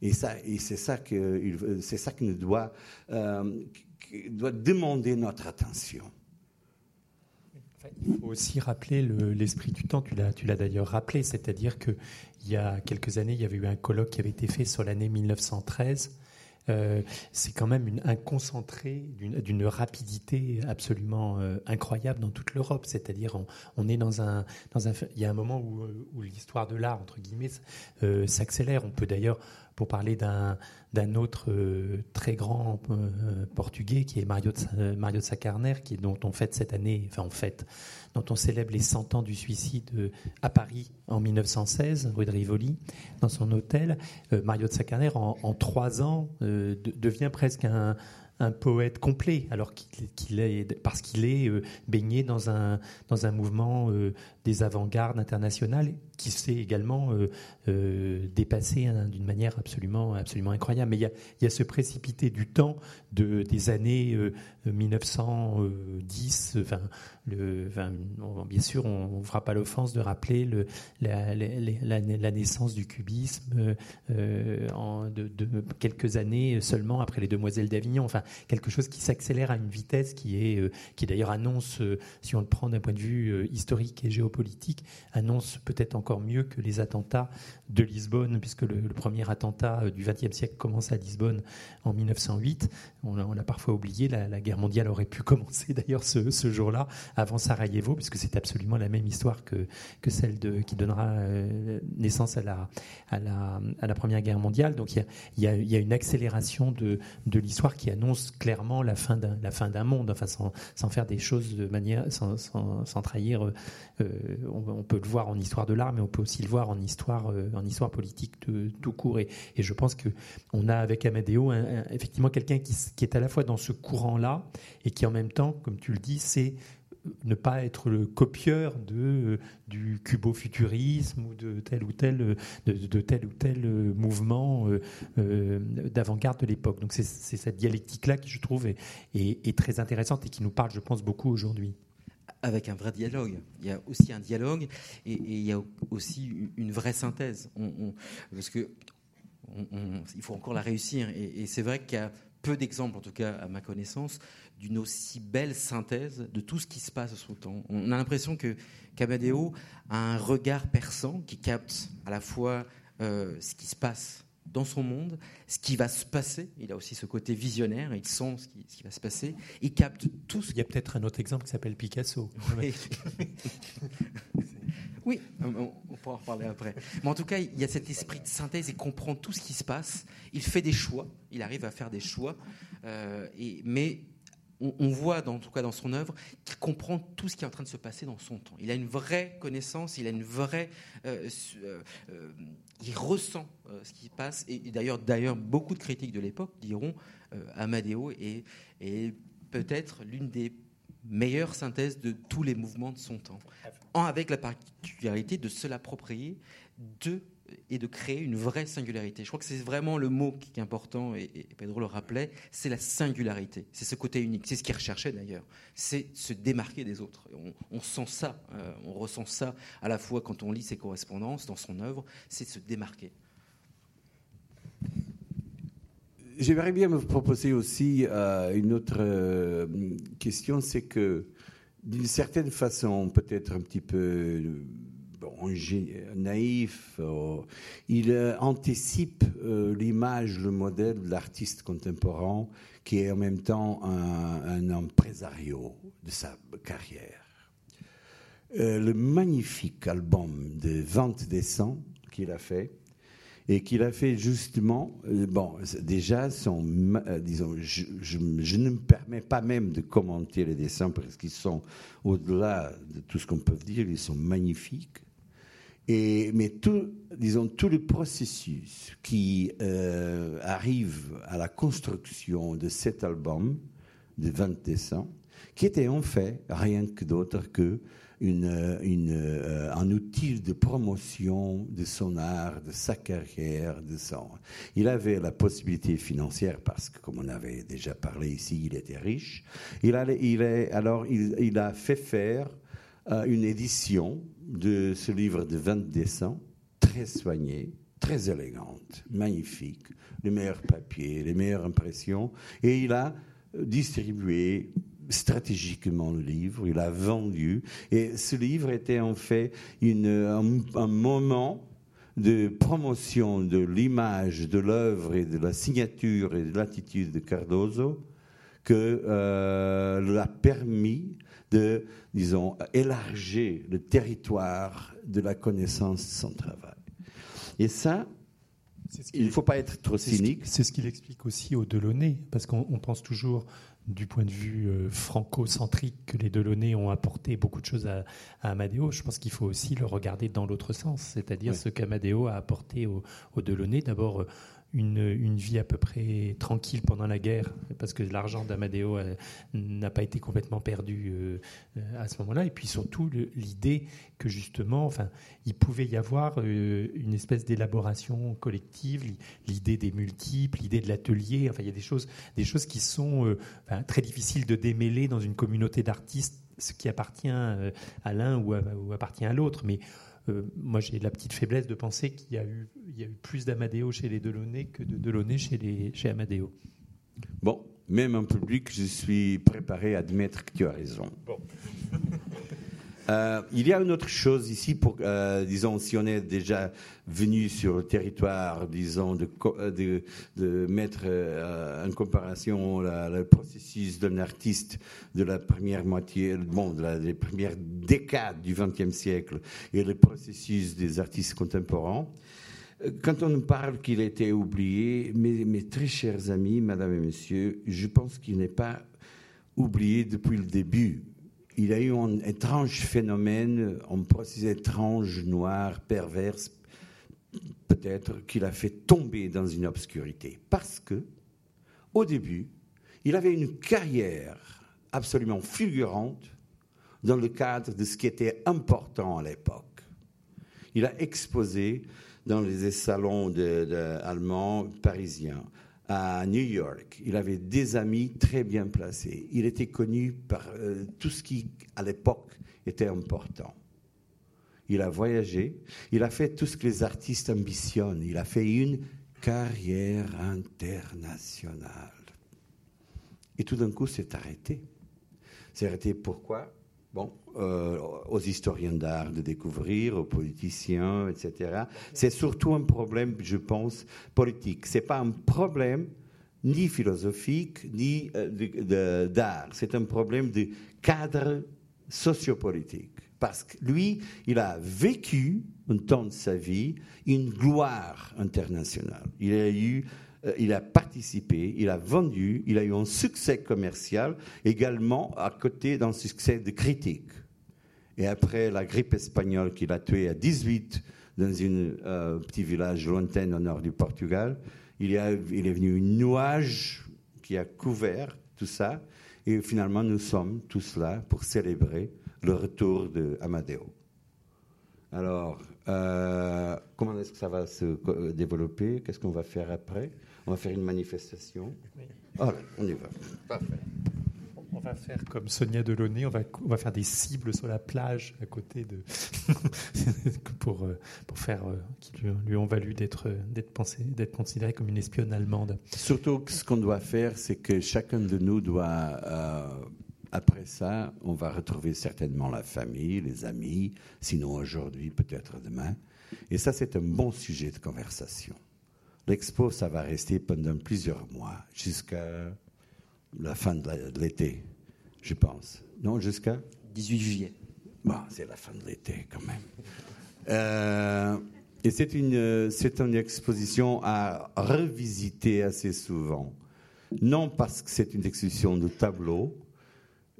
Et, et c'est ça que, ça qui nous doit, euh, doit demander notre attention. Il faut aussi rappeler l'esprit du temps, tu l'as, tu l'as d'ailleurs rappelé, c'est-à-dire qu'il y a quelques années, il y avait eu un colloque qui avait été fait sur l'année 1913 euh, c'est quand même un concentré d'une rapidité absolument euh, incroyable dans toute l'Europe. C'est-à-dire, on, est dans un, il y a un moment où, où l'histoire de l'art entre guillemets s'accélère. On peut d'ailleurs pour parler d'un autre euh, très grand euh, portugais qui est Mario de, Mario de Sacarner, dont on fête cette année, enfin on fête, dont on célèbre les 100 ans du suicide euh, à Paris en 1916, rue de Rivoli, dans son hôtel. Mario de Sacarner, en, trois ans, devient presque un, un poète complet, alors qu'il est parce qu'il est baigné dans un dans un mouvement des avant-gardes internationales qui s'est également euh, euh, dépassé hein, d'une manière absolument, absolument incroyable. Mais il y, a, y a ce précipité du temps de, des années 1910. Euh, enfin, le, bien sûr, on ne fera pas l'offense de rappeler le, la, naissance du cubisme en, de, de, quelques années seulement après les Demoiselles d'Avignon. Enfin, quelque chose qui s'accélère à une vitesse qui est, qui d'ailleurs annonce, si on le prend d'un point de vue historique et géopolitique, annonce peut-être encore mieux que les attentats de Lisbonne, puisque le, premier attentat euh, du XXe siècle commence à Lisbonne en 1908. On, l'a parfois oublié, la, guerre mondiale aurait pu <laughs> commencer d'ailleurs ce, jour-là, avant Sarajevo, puisque c'est absolument la même histoire que, que celle qui donnera euh, naissance à la, à, la, Première Guerre mondiale. Donc il y a, y a, une accélération de, de l'histoire qui annonce clairement la fin d'un, la fin d'un monde, enfin sans, sans, faire des choses de manière, sans, sans, trahir. Euh, on, peut le voir en histoire de l'art, mais on peut aussi le voir en histoire, euh, en histoire politique de, tout court. Et, je pense que on a avec Amadeo effectivement quelqu'un qui, est à la fois dans ce courant-là et qui en même temps, comme tu le dis, c'est ne pas être le copieur de, euh, du cubo-futurisme ou de tel ou tel, de, tel ou tel mouvement euh, d'avant-garde de l'époque. Donc c'est cette dialectique-là qui, je trouve, est, très intéressante et qui nous parle, je pense, beaucoup aujourd'hui avec un vrai dialogue. Il y a aussi un dialogue et, il y a aussi une vraie synthèse. parce que il faut encore la réussir. Et, c'est vrai qu'il y a peu d'exemples, en tout cas à ma connaissance, d'une aussi belle synthèse de tout ce qui se passe sous le temps. On a l'impression que Camadeo a un regard perçant qui capte à la fois euh, ce qui se passe dans son monde, ce qui va se passer. Il a aussi ce côté visionnaire, il sent ce qui, va se passer. Il capte tout ce Il y a peut-être un autre exemple qui s'appelle Picasso. Oui. <laughs> on, pourra en reparler après. Mais en tout cas, il y a cet esprit de synthèse et comprend tout ce qui se passe. Il fait des choix, il arrive à faire des choix, euh, et, mais on, voit, dans, en tout cas dans son œuvre, qu'il comprend tout ce qui est en train de se passer dans son temps. Il a une vraie connaissance, il a une vraie, euh, euh, il ressent ce qui passe. Et, d'ailleurs, d'ailleurs, beaucoup de critiques de l'époque diront Amadeo est, est peut-être l'une des meilleures synthèses de tous les mouvements de son temps, en, avec la particularité de se l'approprier de et de créer une vraie singularité. Je crois que c'est vraiment le mot qui est important, et, Pedro le rappelait, c'est la singularité. C'est ce côté unique. C'est ce qu'il recherchait d'ailleurs. C'est se démarquer des autres. On, sent ça, euh, on ressent ça à la fois quand on lit ses correspondances, dans son œuvre, c'est se démarquer. J'aimerais bien me proposer aussi euh, une autre euh, question, c'est que d'une certaine façon, peut-être un petit peu naïf, euh, il euh, anticipe euh, l'image, le modèle de l'artiste contemporain qui est en même temps un, un impresario de sa carrière. le magnifique album de 20 dessins qu'il a fait, et qu'il a fait justement, bon, déjà, son, disons, je, je, ne me permets pas même de commenter les dessins parce qu'ils sont au-delà de tout ce qu'on peut dire, ils sont magnifiques. Mais tout, disons, tout le processus qui euh, arrive à la construction de cet album de 20 décembre, qui était en fait rien que d'autre que euh, un outil de promotion de son art, de sa carrière, de son. Il avait la possibilité financière parce que, comme on avait déjà parlé ici, il était riche. Il, alors, il, il a fait faire une édition de ce livre de 20 dessins, très soigné, très élégante, magnifique, les meilleurs papiers, les meilleures impressions, et il a distribué stratégiquement le livre, il a vendu, et ce livre était en fait une, un, moment de promotion de l'image, de l'œuvre et de la signature et de l'attitude de Cardozo que euh, l'a permis de, disons, élargir le territoire de la connaissance de son travail. Et ça, il ne faut pas être trop cynique. C'est ce qu'il explique aussi au Delaunay, parce qu'on pense toujours du point de vue euh, franco-centrique que les Delaunay ont apporté beaucoup de choses à, Amadeo. Je pense qu'il faut aussi le regarder dans l'autre sens, c'est-à-dire ce qu'Amadeo a apporté au, au Delaunay. D'abord, euh, une, vie à peu près tranquille pendant la guerre, parce que l'argent d'Amadeo euh, n'a pas été complètement perdu euh, à ce moment-là. Et puis surtout l'idée que justement, enfin, il pouvait y avoir euh, une espèce d'élaboration collective, l'idée des multiples, l'idée de l'atelier. Enfin, il y a des choses, des choses qui sont très difficiles de démêler dans une communauté d'artistes, ce qui appartient à l'un ou, ou, appartient à l'autre. Mais euh, moi, j'ai la petite faiblesse de penser qu'il y a eu, il y a eu plus d'Amadeo chez les Delaunay que de Delaunay chez, les, chez Amadeo. Bon, même en public, je suis préparé à admettre que tu as raison. Bon. <laughs> Euh, il y a une autre chose ici, euh, disons, si on est déjà venu sur le territoire, disons, de, euh, mettre en comparaison le processus d'un artiste de la première moitié, bon, de la, des premières décades du XXe siècle et le processus des artistes contemporains. Quand on parle qu'il été oublié, mes, mes très chers amis, madame et monsieur, je pense qu'il n'est pas oublié depuis le début il a eu un étrange phénomène, un processus étrange, noir, perverse, peut-être, qu'il a fait tomber dans une obscurité. Parce que, au début, il avait une carrière absolument fulgurante dans le cadre de ce qui était important à l'époque. Il a exposé dans les salons allemands, parisiens à New York. Il avait des amis très bien placés. Il était connu par euh, tout ce qui, à l'époque, était important. Il a voyagé, il a fait tout ce que les artistes ambitionnent. Il a fait une carrière internationale. Et tout d'un coup, c'est arrêté. C'est arrêté pourquoi? Bon, euh, aux historiens d'art de découvrir, aux politiciens, etc. C'est surtout un problème, je pense, politique. Ce n'est pas un problème ni philosophique, ni euh, d'art. C'est un problème de cadre sociopolitique. Parce que lui, il a vécu, un temps de sa vie, une gloire internationale. Il a eu il a participé, il a vendu, il a eu un succès commercial, également à côté d'un succès de critique. Et après la grippe espagnole qu'il a tué à 18 dans un euh, petit village lointain au nord du Portugal, il, il est venu une nuage qui a couvert tout ça. Et finalement, nous sommes tous là pour célébrer le retour de Amadeo. Alors, euh, comment est-ce que ça va se développer? Qu'est-ce qu'on va faire après? On va faire une manifestation. Voilà, on y va. Parfait. On va faire comme Sonia Delaunay, on va, on va faire des cibles sur la plage à côté de. <laughs> pour, euh, pour faire. Euh, qui lui, ont valu d'être considéré comme une espionne allemande. Surtout ce qu'on doit faire, c'est que chacun de nous doit. Euh, après ça, on va retrouver certainement la famille, les amis, sinon aujourd'hui, peut-être demain. Et ça, c'est un bon sujet de conversation. L'expo, ça va rester pendant plusieurs mois, jusqu'à la fin de l'été, je pense. Non, jusqu'à 18 juillet. Bon, c'est la fin de l'été quand même. Euh, et c'est une, c'est une exposition à revisiter assez souvent. Non parce que c'est une exposition de tableaux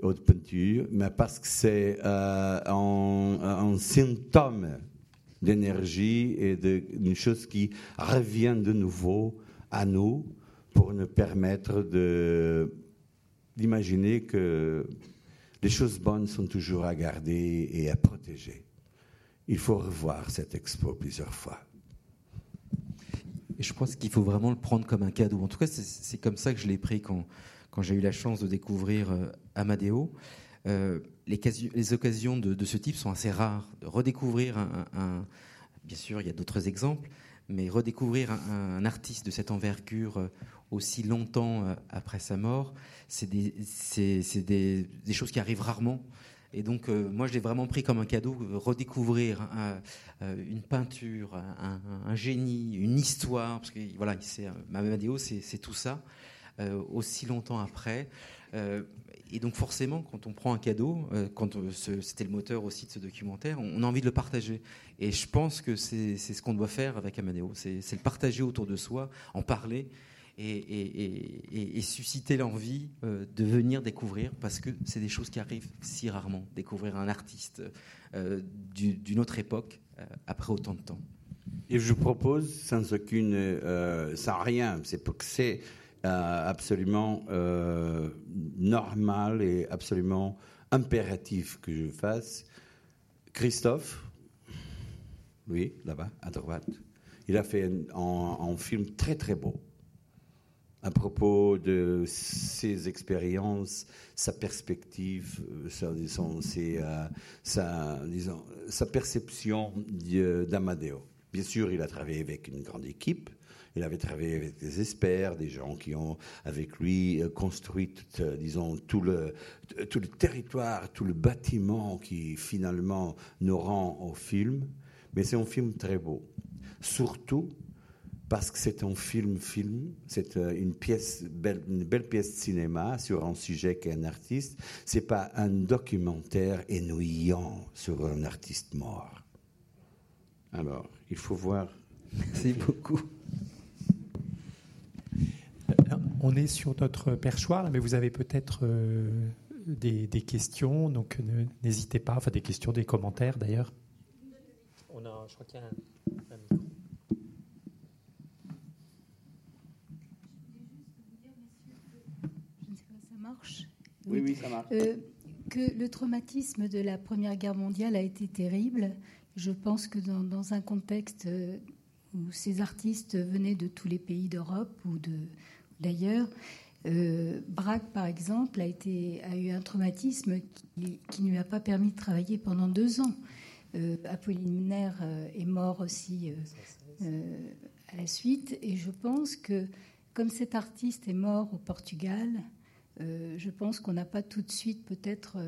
ou de peinture, mais parce que c'est euh, un, un symptôme d'énergie et d'une chose qui revient de nouveau à nous pour nous permettre d'imaginer que les choses bonnes sont toujours à garder et à protéger. Il faut revoir cette expo plusieurs fois. Je pense qu'il faut vraiment le prendre comme un cadeau. En tout cas, c'est comme ça que je l'ai pris quand, quand j'ai eu la chance de découvrir euh, Amadeo. Euh, les, occasions de, ce type sont assez rares. Redécouvrir un, bien sûr, il y a d'autres exemples, mais redécouvrir un, artiste de cette envergure euh, aussi longtemps euh, après sa mort, c'est des, choses qui arrivent rarement. Et donc, moi, je l'ai vraiment pris comme un cadeau, redécouvrir une peinture, un, génie, une histoire, parce que voilà, c'est Mamadeo, c'est tout ça, aussi longtemps après. Et donc forcément, quand on prend un cadeau, euh, quand euh, c'était le moteur aussi de ce documentaire, on a envie de le partager. Et je pense que c'est ce qu'on doit faire avec Amadeo, c'est le partager autour de soi, en parler et, susciter l'envie euh, de venir découvrir, parce que c'est des choses qui arrivent si rarement, découvrir un artiste d'une autre époque après autant de temps. Et je vous propose, sans aucune, sans rien, c'est euh, absolument euh, normal et absolument impératif que je fasse. Christophe, oui, là-bas, à droite, il a fait un, film très très beau à propos de ses expériences, sa perspective, euh, sa perception d'Amadeo. Bien sûr, il a travaillé avec une grande équipe, il avait travaillé avec des experts, des gens qui ont, avec lui, euh, construit, euh, disons, tout le, tout le territoire, tout le bâtiment qui finalement nous rend au film. Mais c'est un film très beau. Surtout parce que c'est un film-film, c'est euh, une pièce, belle pièce de cinéma sur un sujet qu'est un artiste. C'est pas un documentaire ennuyant sur un artiste mort. Alors, il faut voir. Merci beaucoup. On est sur notre perchoir, mais vous avez peut-être euh, des, questions, donc n'hésitez pas, enfin des questions, des commentaires d'ailleurs. On a, je crois qu'il y a un, micro. Je ne sais pas, ça marche? Oui, oui, ça marche. Euh, que le traumatisme de la Première Guerre mondiale a été terrible. Je pense que dans, dans un contexte euh, où ces artistes venaient de tous les pays d'Europe ou de, D'ailleurs, euh, Braque, par exemple, a, eu un traumatisme qui, ne lui a pas permis de travailler pendant deux ans. Euh, Apollinaire euh, est mort aussi à la suite. Et je pense que, comme cet artiste est mort au Portugal, je pense qu'on n'a pas tout de suite peut-être...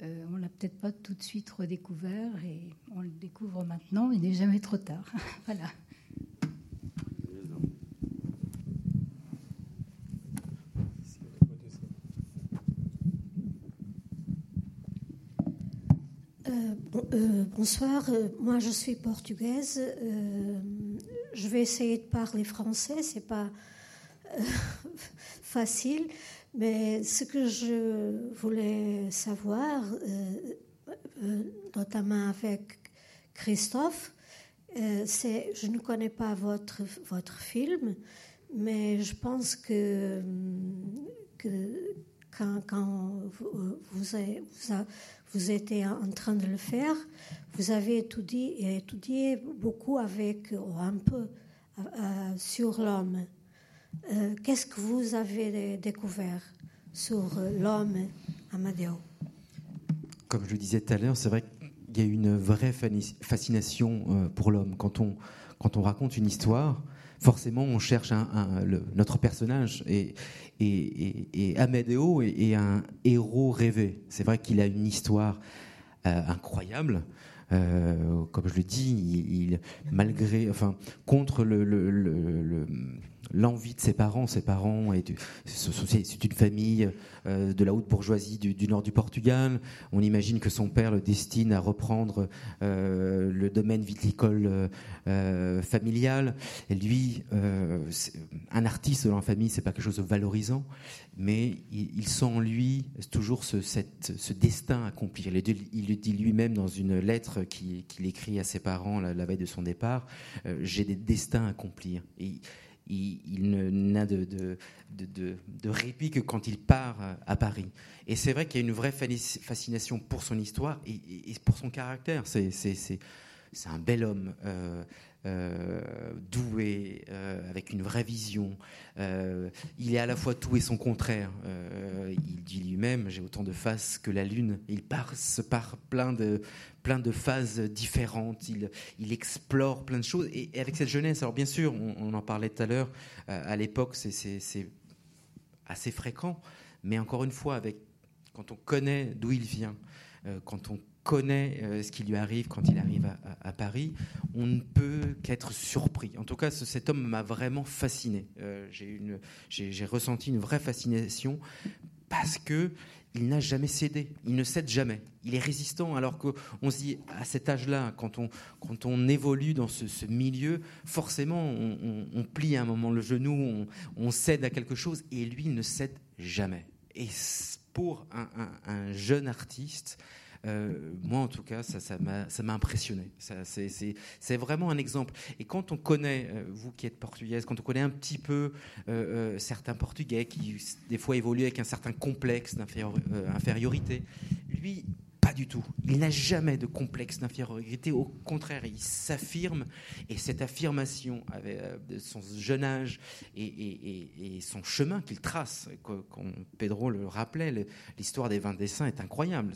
on l'a peut-être pas tout de suite redécouvert et on le découvre maintenant. Il n'est jamais trop tard. <laughs> voilà. Euh, bonsoir, euh, moi je suis portugaise. Euh, je vais essayer de parler français, c'est pas <laughs> facile, mais ce que je voulais savoir, notamment avec Christophe, c'est, je ne connais pas votre, film, mais je pense que quand, vous, étiez en train de le faire, vous avez étudié, beaucoup avec, un peu euh, sur l'homme. Euh, qu'est-ce que vous avez découvert sur l'homme Amadeo? Comme je le disais tout à l'heure, c'est vrai qu'il y a une vraie fascination euh, pour l'homme. Quand on raconte une histoire, forcément, on cherche un, notre personnage. Et, et, Amadeo est, un héros rêvé. C'est vrai qu'il a une histoire euh, incroyable. Euh, comme je le dis, il, malgré, enfin, contre le, l'envie de ses parents. Ses parents, c'est une famille euh, de la haute bourgeoisie du, nord du Portugal. On imagine que son père le destine à reprendre euh, le domaine viticole euh, familial. Lui, un artiste dans la famille, c'est pas quelque chose de valorisant, mais il, sent en lui toujours ce, destin accompli. Il, il, le dit lui-même dans une lettre qu'il écrit à ses parents la, veille de son départ. J'ai des destins à accomplir. Il, n'a de, répit que quand il part à Paris. Et c'est vrai qu'il y a une vraie fascination pour son histoire et, pour son caractère. C'est un bel homme. Euh, euh, doué, euh, avec une vraie vision. Euh, il est à la fois tout et son contraire. il dit lui-même J'ai autant de faces que la lune. Il passe par plein de, plein de phases différentes. Il, il explore plein de choses. Et, avec cette jeunesse, alors bien sûr, on, en parlait tout à l'heure, à l'époque, c'est assez fréquent. Mais encore une fois, avec, quand on connaît d'où il vient, quand on connaît ce qui lui arrive quand il arrive à, Paris, on ne peut qu'être surpris. En tout cas, cet homme m'a vraiment fasciné. J'ai ressenti une vraie fascination parce que il n'a jamais cédé, il ne cède jamais, il est résistant, alors qu'on se dit, à cet âge-là, quand on, quand on évolue dans ce, milieu, forcément, on, plie à un moment le genou, on, cède à quelque chose, et lui, il ne cède jamais. Et pour un jeune artiste, euh, moi, en tout cas, ça m'a impressionné. C'est vraiment un exemple. Et quand on connaît, euh, vous qui êtes portugaise, quand on connaît un petit peu euh, certains Portugais qui, des fois, évoluent avec un certain complexe d'infériorité, lui, pas du tout. Il n'a jamais de complexe d'infériorité. Au contraire, il s'affirme. Et cette affirmation, avec euh, son jeune âge et, son chemin qu'il trace, comme Pedro le rappelait, l'histoire des 20 dessins est incroyable.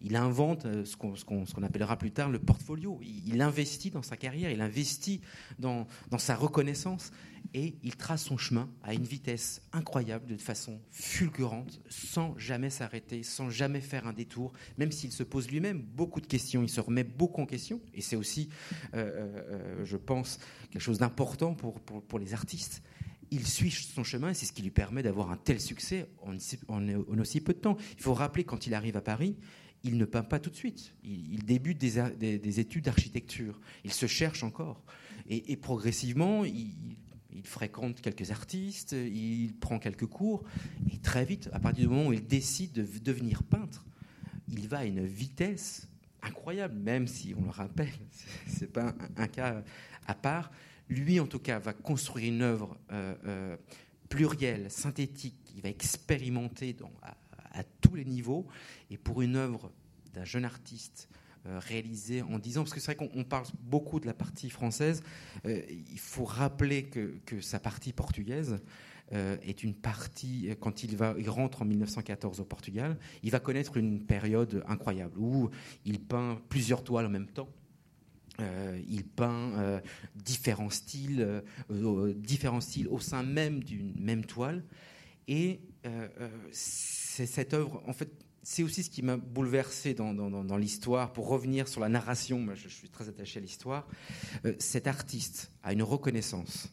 il invente euh, ce qu'on appellera plus tard le portfolio. Il, investit dans sa carrière, il investit dans sa reconnaissance et il trace son chemin à une vitesse incroyable, de façon fulgurante, sans jamais s'arrêter, sans jamais faire un détour, même s'il se pose lui-même beaucoup de questions, il se remet beaucoup en question, et c'est aussi, euh, euh, euh, je pense, quelque chose d'important pour, pour, les artistes. Il suit son chemin et c'est ce qui lui permet d'avoir un tel succès en, aussi peu de temps. Il faut rappeler quand il arrive à Paris, il ne peint pas tout de suite. Il, débute des, des, études d'architecture. Il se cherche encore. Et, et progressivement, il, il fréquente quelques artistes, il prend quelques cours, et très vite, à partir du moment où il décide de devenir peintre, il va à une vitesse incroyable, même si on le rappelle, <laughs> c'est pas un, cas à part. Lui, en tout cas, va construire une œuvre euh, euh, plurielle, synthétique. Il va expérimenter à, tous les niveaux. Et pour une œuvre d'un jeune artiste réalisé en 10 ans, parce que c'est vrai qu'on parle beaucoup de la partie française, euh, il faut rappeler que, que sa partie portugaise euh, est une partie, quand il, va, il rentre en 1914 au Portugal, il va connaître une période incroyable où il peint plusieurs toiles en même temps. il peint différents styles, différents styles au sein même d'une même toile, et c'est cette œuvre, en fait, c'est aussi ce qui m'a bouleversé dans, l'histoire. Pour revenir sur la narration, moi, je, suis très attaché à l'histoire. Euh, cet artiste a une reconnaissance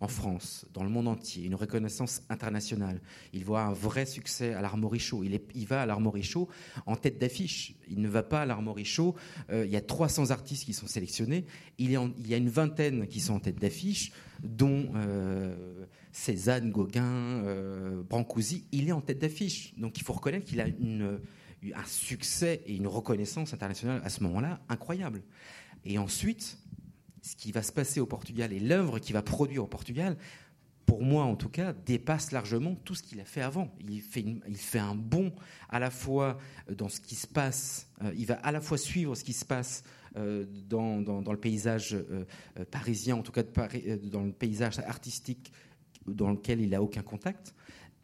en France, dans le monde entier, une reconnaissance internationale. Il voit un vrai succès à l'Armory Show. Il, va à l'Armory Show en tête d'affiche. Il ne va pas à l'Armory Show. Euh, il y a 300 artistes qui sont sélectionnés. Il, il, y a une vingtaine qui sont en tête d'affiche, dont euh, Cézanne, Gauguin, euh, Brancusi. Il est en tête d'affiche. Donc il faut reconnaître qu'il a un succès et une reconnaissance internationale à ce moment-là incroyable. Et ensuite, ce qui va se passer au Portugal et l'œuvre qu'il va produire au Portugal, pour moi en tout cas, dépasse largement tout ce qu'il a fait avant. Il fait, un bond à la fois dans ce qui se passe, euh, il va à la fois suivre ce qui se passe euh, dans, le paysage euh, parisien, en tout cas dans le paysage artistique dans lequel il n'a aucun contact,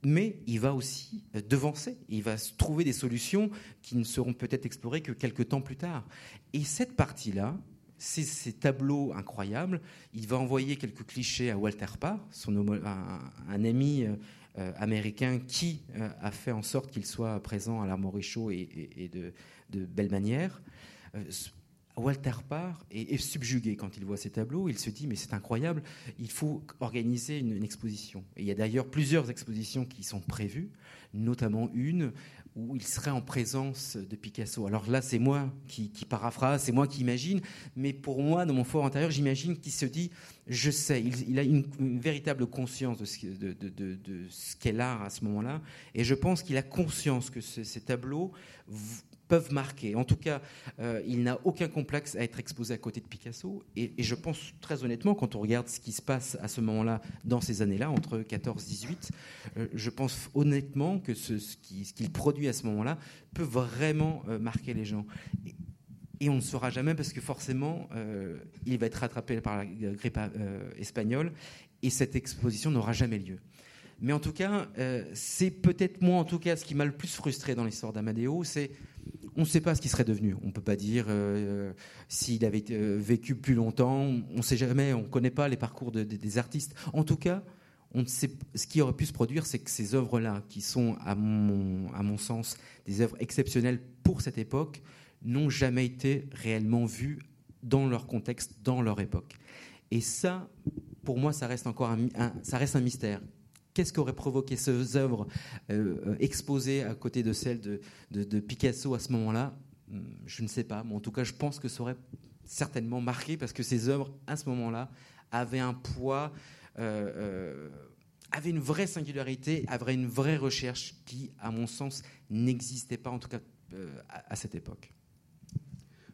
mais il va aussi devancer, il va trouver des solutions qui ne seront peut-être explorées que quelques temps plus tard. Et cette partie-là, ces, tableaux incroyables. Il va envoyer quelques clichés à Walter Parr, son un, ami euh, euh, américain qui euh, a fait en sorte qu'il soit présent à l'Armory et, de, belle manière. Walter Parr est, subjugué quand il voit ces tableaux. Il se dit mais c'est incroyable, il faut organiser une, une exposition. Et il y a d'ailleurs plusieurs expositions qui sont prévues, notamment une où il serait en présence de Picasso. Alors là, c'est moi qui, paraphrase, c'est moi qui imagine, mais pour moi, dans mon fort intérieur, j'imagine qu'il se dit, je sais, il, a une, véritable conscience de ce, qu'est l'art à ce moment-là, et je pense qu'il a conscience que ces tableaux peuvent marquer. En tout cas, euh, il n'a aucun complexe à être exposé à côté de Picasso. Et, je pense très honnêtement, quand on regarde ce qui se passe à ce moment-là, dans ces années-là, entre 14 et 18, je pense honnêtement que ce, qu'il produit à ce moment-là peut vraiment euh, marquer les gens. Et, on ne saura jamais parce que forcément, euh, il va être rattrapé par la grippe espagnole et cette exposition n'aura jamais lieu. Mais en tout cas, c'est peut-être moi, en tout cas, ce qui m'a le plus frustré dans l'histoire d'Amadeo, c'est on ne sait pas ce qu'il serait devenu. On ne peut pas dire euh, s'il avait euh, vécu plus longtemps. On ne sait jamais. On ne connaît pas les parcours des artistes. En tout cas, on sait, ce qui aurait pu se produire, c'est que ces œuvres-là, qui sont, à mon, sens, des œuvres exceptionnelles pour cette époque, n'ont jamais été réellement vues dans leur contexte, dans leur époque. Et ça, pour moi, ça reste encore ça reste un mystère. Qu'est-ce qu'aurait provoqué ces œuvres euh, exposées à côté de celles de, Picasso à ce moment-là? Hmm, Je ne sais pas, mais en tout cas, je pense que ça aurait certainement marqué parce que ces œuvres, à ce moment-là, avaient un poids, euh, euh, avaient une vraie singularité, avaient une vraie recherche qui, à mon sens, n'existait pas, en tout cas à cette époque.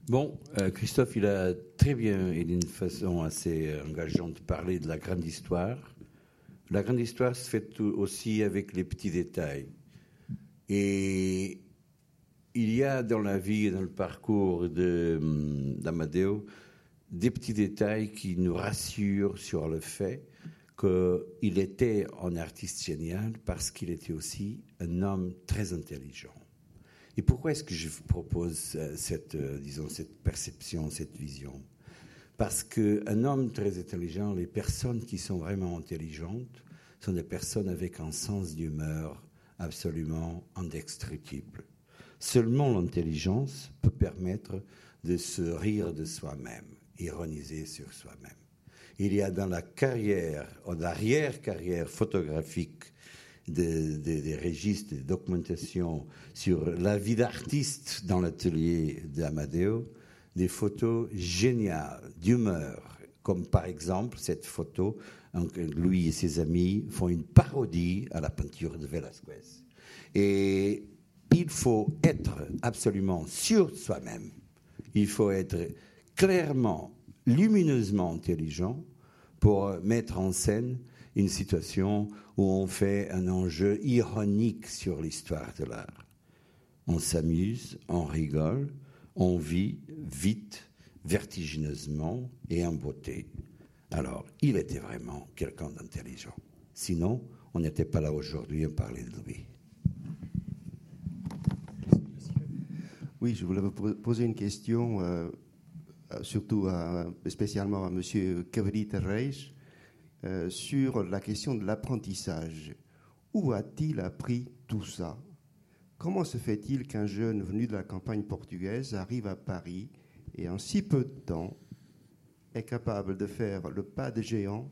Bon, Christophe, il a très bien et d'une façon assez engageante parlé de la grande histoire. La grande histoire se fait aussi avec les petits détails. Et il y a dans la vie et dans le parcours hum, d'Amadeo des petits détails qui nous rassurent sur le fait qu'il était un artiste génial parce qu'il était aussi un homme très intelligent. Et pourquoi est-ce que je vous propose euh, cette, euh, disons, cette perception, cette vision? Parce qu'un homme très intelligent, les personnes qui sont vraiment intelligentes, sont des personnes avec un sens d'humeur absolument indestructible. Seulement l'intelligence peut permettre de se rire de soi-même, ironiser sur soi-même. Il y a dans la carrière, en arrière-carrière photographique des, registres, des documentations sur la vie d'artiste dans l'atelier d'Amadeo, des photos géniales, d'humeur, comme par exemple cette photo, lui et ses amis font une parodie à la peinture de Velázquez. Et il faut être absolument sûr de soi-même, il faut être clairement, lumineusement intelligent pour mettre en scène une situation où on fait un enjeu ironique sur l'histoire de l'art. On s'amuse, on rigole, on vit vite, vertigineusement et en beauté. Alors, il était vraiment quelqu'un d'intelligent. Sinon, on n'était pas là aujourd'hui à parler de lui. Oui, je voulais poser une question, euh, surtout spécialement à M. Kevrit Reis. Euh, sur la question de l'apprentissage. Où a-t-il appris tout ça? Comment se fait-il qu'un jeune venu de la campagne portugaise arrive à Paris et en si peu de temps est capable de faire le pas de géant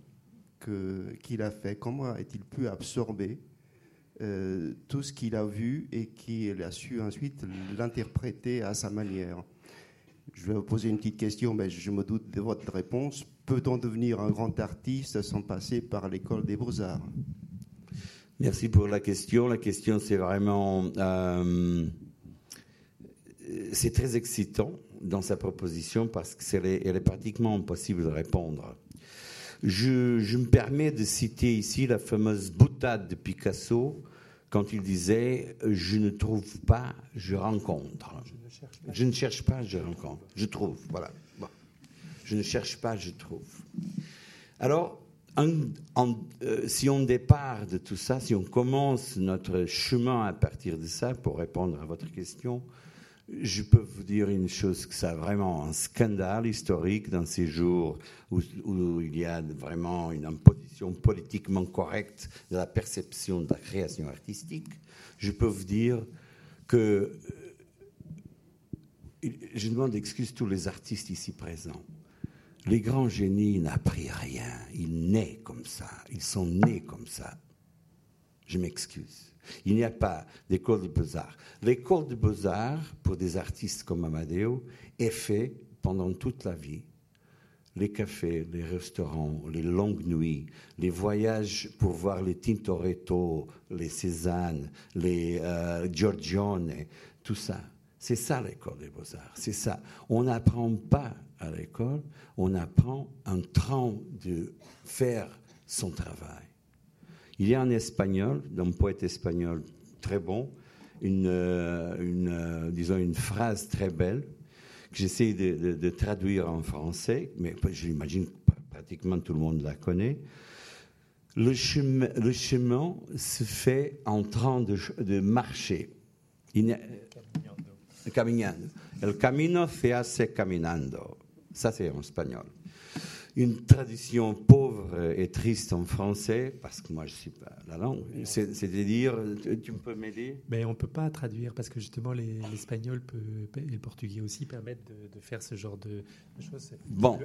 qu'il a fait? Comment a-t-il pu absorber euh, tout ce qu'il a vu et qu'il a su ensuite l'interpréter à sa manière? Je vais vous poser une petite question, mais je me doute de votre réponse. Peut-on devenir un grand artiste sans passer par l'école des beaux-arts? Merci pour la question. La question, c'est vraiment... Euh, c'est très excitant dans sa proposition parce qu'elle est, elle est pratiquement impossible de répondre. Je, je, me permets de citer ici la fameuse boutade de Picasso quand il disait Je ne trouve pas, je rencontre. Je ne cherche pas, je rencontre. Je trouve, voilà. Je ne cherche pas, je trouve. Alors, euh, si on départ de tout ça, si on commence notre chemin à partir de ça, pour répondre à votre question, je peux vous dire une chose, que c'est vraiment un scandale historique dans ces jours où, il y a vraiment une imposition politiquement correcte de la perception de la création artistique. Je peux vous dire que euh, je demande excuse tous les artistes ici présents. Les grands génies n'apprennent rien. Ils naissent comme ça. Ils sont nés comme ça. Je m'excuse. Il n'y a pas d'école de beaux-arts. L'école de beaux-arts, pour des artistes comme Amadeo, est faite pendant toute la vie. Les cafés, les restaurants, les longues nuits, les voyages pour voir les Tintoretto, les Cézanne, les euh, Giorgione, tout ça. C'est ça l'école des beaux-arts. C'est ça. On n'apprend pas à l'école, on apprend en train de faire son travail. Il y a un espagnol, un poète espagnol très bon, une, euh, euh, disons une phrase très belle que j'essaie de, traduire en français, mais j'imagine pratiquement tout le monde la connaît. Le chemin, le chemin se fait en train de, de marcher. Il caminando. El camino se hace caminando. Ça, c'est en espagnol. une tradition pauvre et triste en français, parce que moi je ne sais pas la langue. C'est-à-dire, tu peux m'aider? Mais on ne peut pas traduire, parce que justement l'espagnol et le portugais aussi permettent de, faire ce genre de, choses. Bon.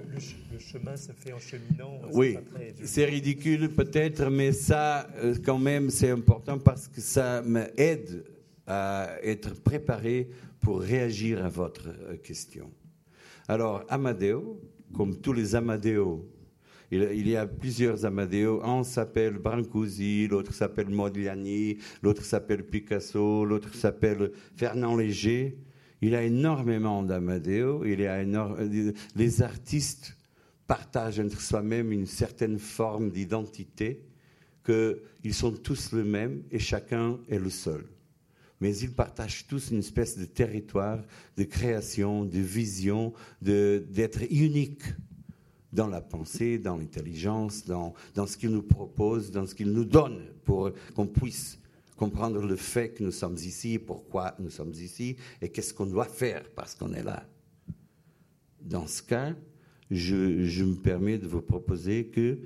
Le, chemin se fait en cheminant. Oui, c'est ridicule peut-être, mais ça, euh, quand même, c'est important parce que ça m'aide à être préparé pour réagir à votre euh, question. Alors, Amadeo, comme tous les Amadeo, il, y a plusieurs Amadeo. Un s'appelle Brancusi, l'autre s'appelle Modigliani, l'autre s'appelle Picasso, l'autre s'appelle Fernand Léger. Il y a énormément d'Amadeo. Il y a les artistes partagent entre soi-même une certaine forme d'identité, qu'ils sont tous le même et chacun est le seul mais ils partagent tous une espèce de territoire de création, de vision, d'être unique dans la pensée, dans l'intelligence, dans, dans, ce qu'ils nous proposent, dans ce qu'ils nous donnent pour qu'on puisse comprendre le fait que nous sommes ici, pourquoi nous sommes ici et qu'est-ce qu'on doit faire parce qu'on est là. Dans ce cas, je, je, me permets de vous proposer que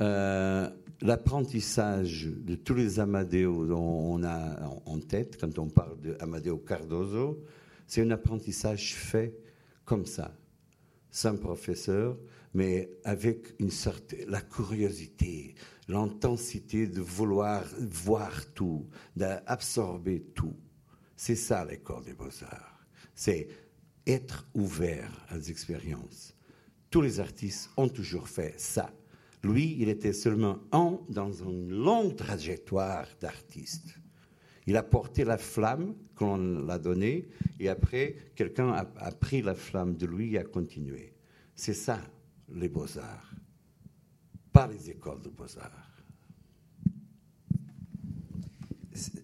euh, l'apprentissage de tous les Amadeo dont on a en tête quand on parle de Amadeo Cardozo, c'est un apprentissage fait comme ça, sans professeur, mais avec une sorte, la curiosité, l'intensité de vouloir voir tout, d'absorber tout. C'est ça l'école des beaux-arts. C'est être ouvert à des expériences. Tous les artistes ont toujours fait ça. Lui, il était seulement un dans une longue trajectoire d'artiste. Il a porté la flamme qu'on l'a donnée et après, quelqu'un a, pris la flamme de lui et a continué. C'est ça, les beaux-arts, pas les écoles de beaux-arts.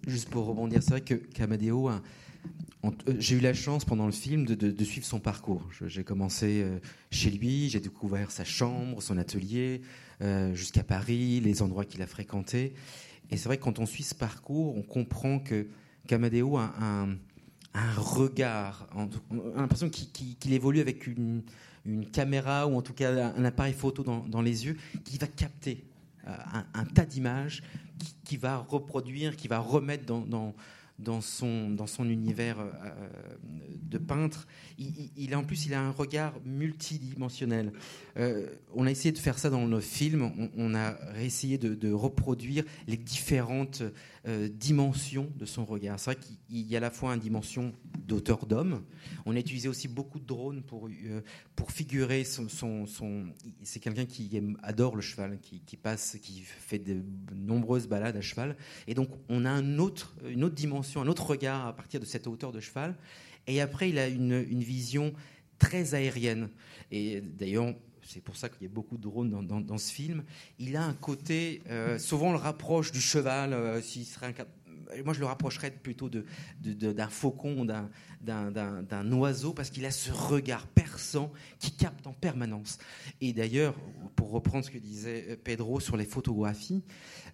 Juste pour rebondir, c'est vrai que Camadeo euh, j'ai eu la chance pendant le film de, suivre son parcours. J'ai commencé euh, chez lui, j'ai découvert sa chambre, son atelier, jusqu'à Paris, les endroits qu'il a fréquentés. Et c'est vrai que quand on suit ce parcours, on comprend que Camadeo a un, regard, on a l'impression qu'il évolue avec une, caméra ou en tout cas un appareil photo dans, les yeux qui va capter un, tas d'images, qui, va reproduire, qui va remettre dans son, dans son univers euh, de peintre. Il, en plus, il a un regard multidimensionnel. Euh, on a essayé de faire ça dans nos films. On, a essayé de, reproduire les différentes euh, dimensions de son regard. C'est vrai qu'il y a à la fois une dimension d'auteur d'homme. On a utilisé aussi beaucoup de drones pour, pour figurer son. son, C'est quelqu'un qui adore le cheval, qui, qui, passe, qui fait de nombreuses balades à cheval. Et donc, on a un autre, une autre dimension, un autre regard à partir de cette hauteur de cheval. Et après, il a une, vision très aérienne. Et d'ailleurs, c'est pour ça qu'il y a beaucoup de drones dans, ce film. Il a un côté, euh, souvent on le rapproche du cheval, euh, un moi je le rapprocherais plutôt d'un de, d'un faucon, d'un oiseau, parce qu'il a ce regard perçant qui capte en permanence. Et d'ailleurs, pour reprendre ce que disait Pedro sur les photographies,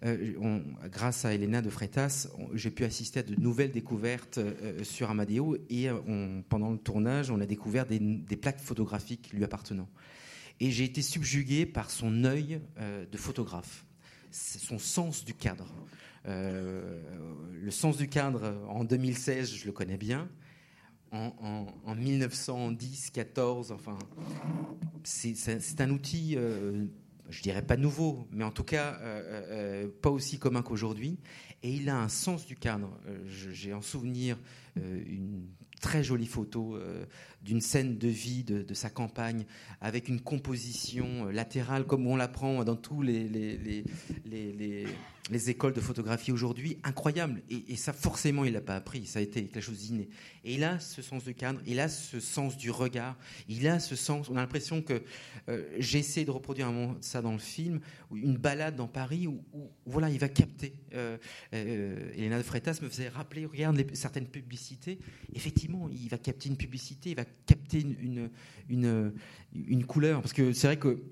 euh, grâce à Elena de Freitas, j'ai pu assister à de nouvelles découvertes euh, sur Amadeo, et euh, pendant le tournage, on a découvert des, des plaques photographiques lui appartenant. Et j'ai été subjugué par son œil de photographe, son sens du cadre. Euh, le sens du cadre, en 2016, je le connais bien. En, 1910-14, enfin, c'est un outil, euh, je dirais pas nouveau, mais en tout cas euh, pas aussi commun qu'aujourd'hui. Et il a un sens du cadre. J'ai en souvenir une très jolie photo d'une scène de vie de, sa campagne avec une composition latérale comme on l'apprend dans tous les, les, les les écoles de photographie aujourd'hui, incroyable. Et, ça, forcément, il l'a pas appris. Ça a été quelque chose d'inné. Et il a ce sens du cadre, il a ce sens du regard, il a ce sens. On a l'impression que euh, de reproduire ça dans le film, une balade dans Paris où, voilà, il va capter. Euh, euh, Elena de Freitas me faisait rappeler, regarde certaines publicités. Effectivement, il va capter une publicité, il va capter une, une, une, couleur. Parce que c'est vrai que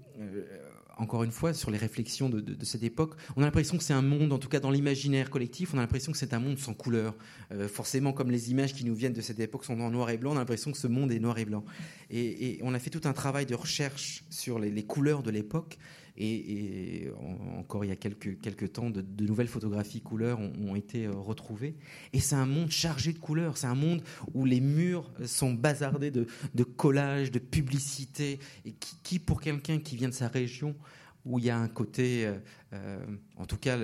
encore une fois, sur les réflexions de, cette époque, on a l'impression que c'est un monde, en tout cas dans l'imaginaire collectif, on a l'impression que c'est un monde sans couleur. Euh, forcément, comme les images qui nous viennent de cette époque sont en noir et blanc, on a l'impression que ce monde est noir et blanc. Et, on a fait tout un travail de recherche sur les, couleurs de l'époque. Et, encore il y a quelques, temps, de, nouvelles photographies couleurs ont, été euh, retrouvées. Et c'est un monde chargé de couleurs. C'est un monde où les murs sont bazardés de, collages, de publicités. Et qui pour quelqu'un qui vient de sa région, où il y a un côté, euh, euh, en tout cas,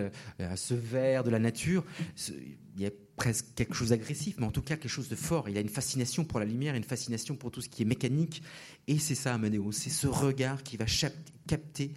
ce vert de la nature, il y a presque quelque chose d'agressif, mais en tout cas quelque chose de fort. Il a une fascination pour la lumière, une fascination pour tout ce qui est mécanique, et c'est ça, Amadeo, c'est ce regard qui va capter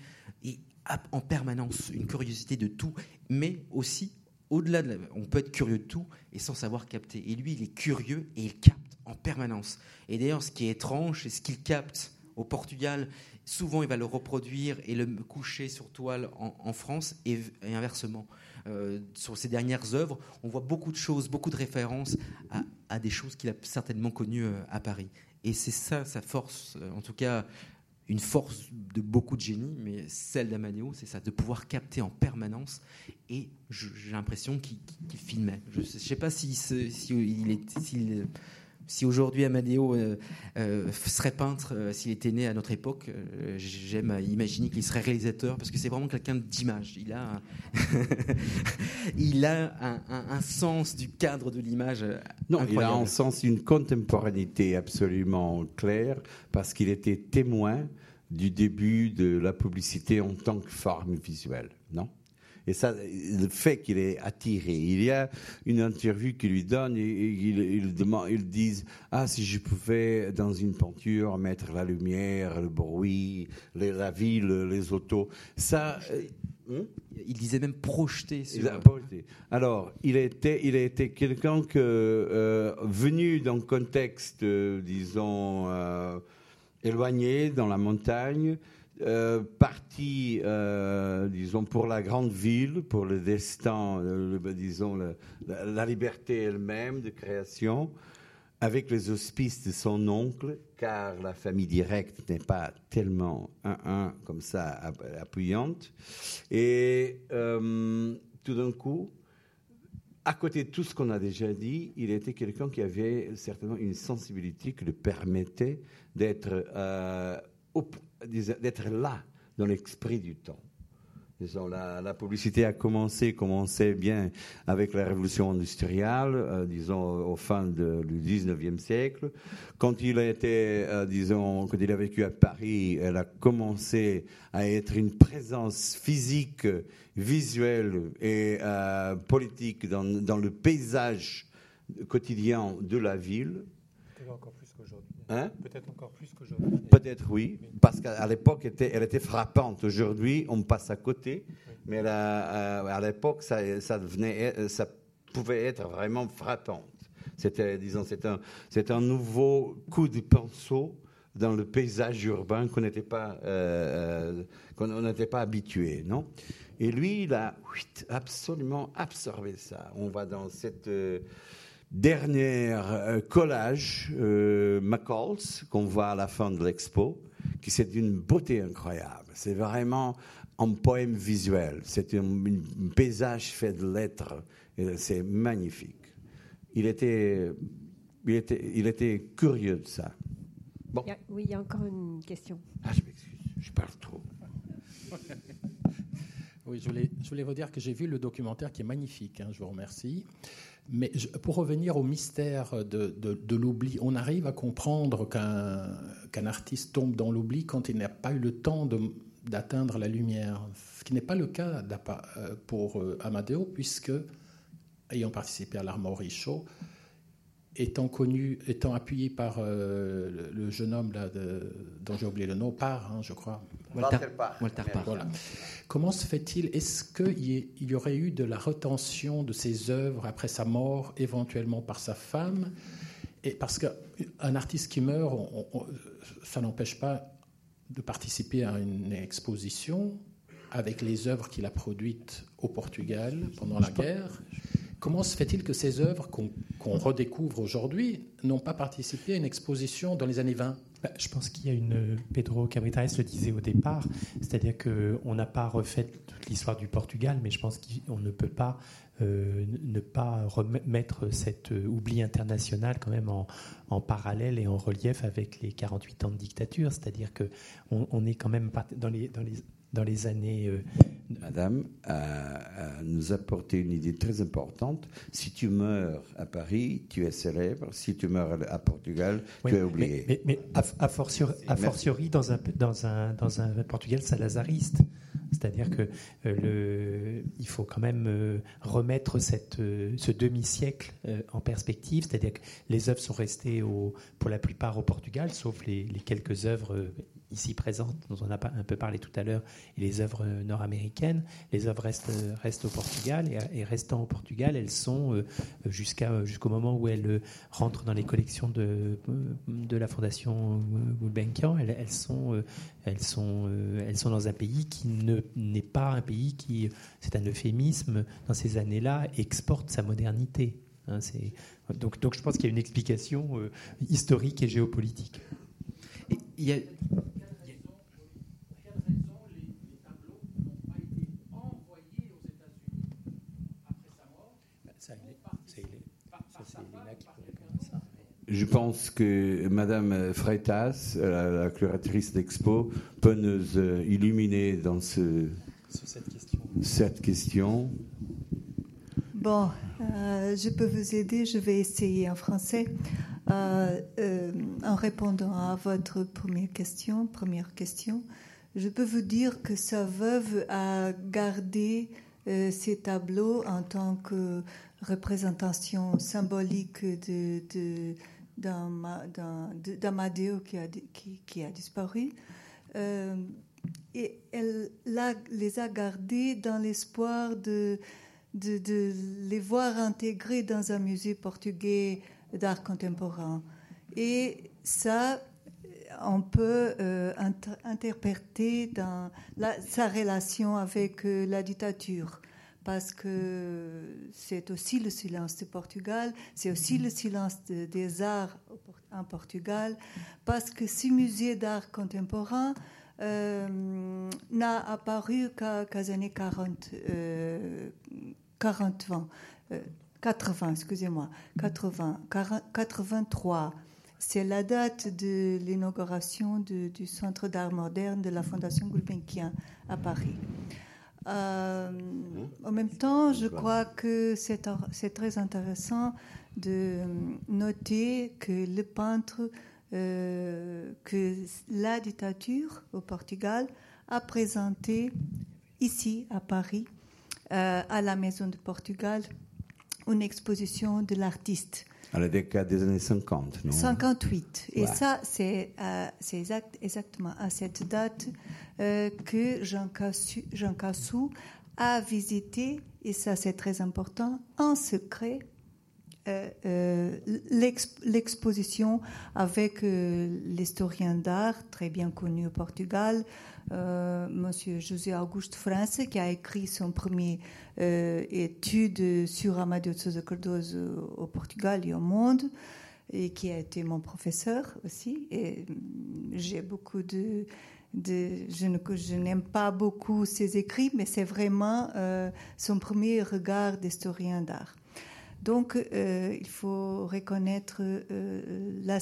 en permanence une curiosité de tout, mais aussi au-delà de on peut être curieux de tout et sans savoir capter. Et lui, il est curieux et il capte en permanence. Et d'ailleurs, ce qui est étrange, c'est ce qu'il capte au Portugal souvent il va le reproduire et le coucher sur toile en, France et, inversement. Euh, sur ses dernières œuvres, on voit beaucoup de choses, beaucoup de références à, des choses qu'il a certainement connues euh, à Paris. Et c'est ça sa force, euh, en tout cas une force de beaucoup de génies, mais celle d'Amadeo, c'est ça, de pouvoir capter en permanence. Et j'ai l'impression qu'il filmait. Je ne sais pas si, si, il est, s'il si aujourd'hui Amadeo euh, euh, serait peintre, euh, s'il était né à notre époque, j'aime imaginer qu'il serait réalisateur parce que c'est vraiment quelqu'un d'image. Il a, un <laughs> il a un, sens du cadre de l'image. Non, il a un sens, une contemporanéité absolument claire parce qu'il était témoin du début de la publicité en tant que forme visuelle, non? Et ça, le fait qu'il est attiré. Il y a une interview qui lui donne et, il, il, demande, ils disent Ah, si je pouvais dans une peinture mettre la lumière, le bruit, la ville, les autos. Ça. Euh, hmm? il disait même projeter. Sur... Alors, il a été, il a été quelqu'un que, euh, venu dans un contexte, euh, disons, éloigné, dans la montagne, euh, parti, euh, disons, pour la grande ville, pour le destin, le, disons, la, liberté elle-même de création, avec les auspices de son oncle, car la famille directe n'est pas tellement un-un comme ça appuyante. Et euh, tout d'un coup, à côté de tout ce qu'on a déjà dit, il était quelqu'un qui avait certainement une sensibilité qui le permettait d'être d'être là dans l'esprit du temps. Disons, la, publicité a commencé, commençait bien avec la révolution industrielle, euh, disons, au fin du 19e siècle. Quand il a été, euh, disons, quand il a vécu à Paris, elle a commencé à être une présence physique, visuelle et euh, politique dans, dans, le paysage quotidien de la ville. Encore. Hein? Peut-être encore plus qu'aujourd'hui. Peut-être oui, parce qu'à l'époque, elle était frappante. Aujourd'hui, on passe à côté, mais euh, à l'époque, ça, ça, devenait, ça pouvait être vraiment frappante. C'était, disons, c'est un, c'est un nouveau coup de pinceau dans le paysage urbain qu'on n'était pas, euh, euh, qu'on n'était pas habitué, non? Et lui, il a absolument absorbé ça. On va dans cette Dernier euh, collage, euh, McCall's, qu'on voit à la fin de l'expo, qui c'est d'une beauté incroyable. C'est vraiment un poème visuel. C'est un, paysage fait de lettres. C'est magnifique. Il était, il, était, il était curieux de ça. Bon. oui, il y a encore une question. Ah, je m'excuse, je parle trop. <laughs> oui, je voulais, je voulais vous dire que j'ai vu le documentaire qui est magnifique. Hein, je vous remercie. Mais pour revenir au mystère de, l'oubli, on arrive à comprendre qu'un artiste tombe dans l'oubli quand il n'a pas eu le temps d'atteindre la lumière. Ce qui n'est pas le cas euh, pour euh, Amadeo, puisque, ayant participé à l'Armory Show, étant connu, étant appuyé par euh, le, jeune homme là, dont j'ai oublié le nom, par, hein, je crois. Walter, Walter Voilà. Comment se fait-il Est-ce qu'il y aurait eu de la retention de ses œuvres après sa mort, éventuellement par sa femme? Et parce qu'un artiste qui meurt, ça n'empêche pas de participer à une exposition avec les œuvres qu'il a produites au Portugal pendant la guerre. Comment se fait-il que ces œuvres qu'on redécouvre aujourd'hui n'ont pas participé à une exposition dans les années 20 bah, je pense qu'il y a une. Pedro Cabritares le disait au départ, c'est-à-dire qu'on n'a pas refait toute l'histoire du Portugal, mais je pense qu'on ne peut pas euh, ne pas remettre cet euh, oubli international quand même en, parallèle et en relief avec les 48 ans de dictature. C'est-à-dire qu'on on est quand même dans les, dans les, dans les années. Euh, Madame a, nous apporté une idée très importante. Si tu meurs à Paris, tu es célèbre. Si tu meurs à Portugal, tu es oublié. Mais, mais, a, fortiori, dans, un, dans, un, dans un Portugal salazariste. C'est-à-dire que euh, le, il faut quand même euh, remettre cette, ce demi-siècle en perspective. C'est-à-dire que les œuvres sont restées au, pour la plupart au Portugal, sauf les, les quelques œuvres ici présentes, dont on a un peu parlé tout à l'heure, et les œuvres nord-américaines. Les œuvres restent, restent au Portugal, et, restant au Portugal, elles sont, euh, jusqu'à, jusqu'au moment où elles rentrent dans les collections de, de la Fondation Gulbenkian, elles, sont, elles, sont, elles sont dans un pays qui ne, n'est pas un pays qui, c'est un euphémisme, dans ces années-là, exporte sa modernité. Hein, donc, donc je pense qu'il y a une explication euh, historique et géopolitique. Il y a, Je pense que Madame Freitas, la, curatrice d'Expo, peut nous euh, illuminer dans ce, cette, question. cette, question. Bon, euh, je peux vous aider, je vais essayer en français. Euh, en répondant à votre première question, première question, je peux vous dire que sa veuve a gardé ces tableaux en tant que représentation symbolique de, de d'Amadeo qui a, qui, a disparu. Euh, et elle les a gardés dans l'espoir de, de, de, les voir intégrés dans un musée portugais d'art contemporain. Et ça, on peut euh, interpréter dans sa relation avec euh, la dictature parce que c'est aussi le silence du Portugal, c'est aussi le silence des arts en Portugal, parce que ce musée d'art contemporain euh, n'a apparu qu'à les années 40, 40 ans, 80, excusez-moi, 80, 83. C'est la date de l'inauguration du Centre d'art moderne de la Fondation Gulbenkian à Paris. Euh, en même temps, je crois que c'est très intéressant de noter que le peintre, euh, que la dictature au Portugal a présenté ici à Paris, euh, à la Maison de Portugal, une exposition de l'artiste. À la décade des années 50, non? 58. Et ça, c'est exact, exactement à cette date euh, que Jean Cassou, Jean Cassou, a visité, et ça c'est très important, en secret, euh, euh, l'exposition avec l'historien d'art très bien connu au Portugal, Monsieur José Auguste France, qui a écrit son premier étude sur Amadeu de Sousa Cardoso au Portugal et au monde, et qui a été mon professeur aussi. Et j'ai beaucoup de je, n'aime pas beaucoup ses écrits, mais c'est vraiment euh, son premier regard d'historien d'art. Donc, euh, il faut reconnaître euh, la,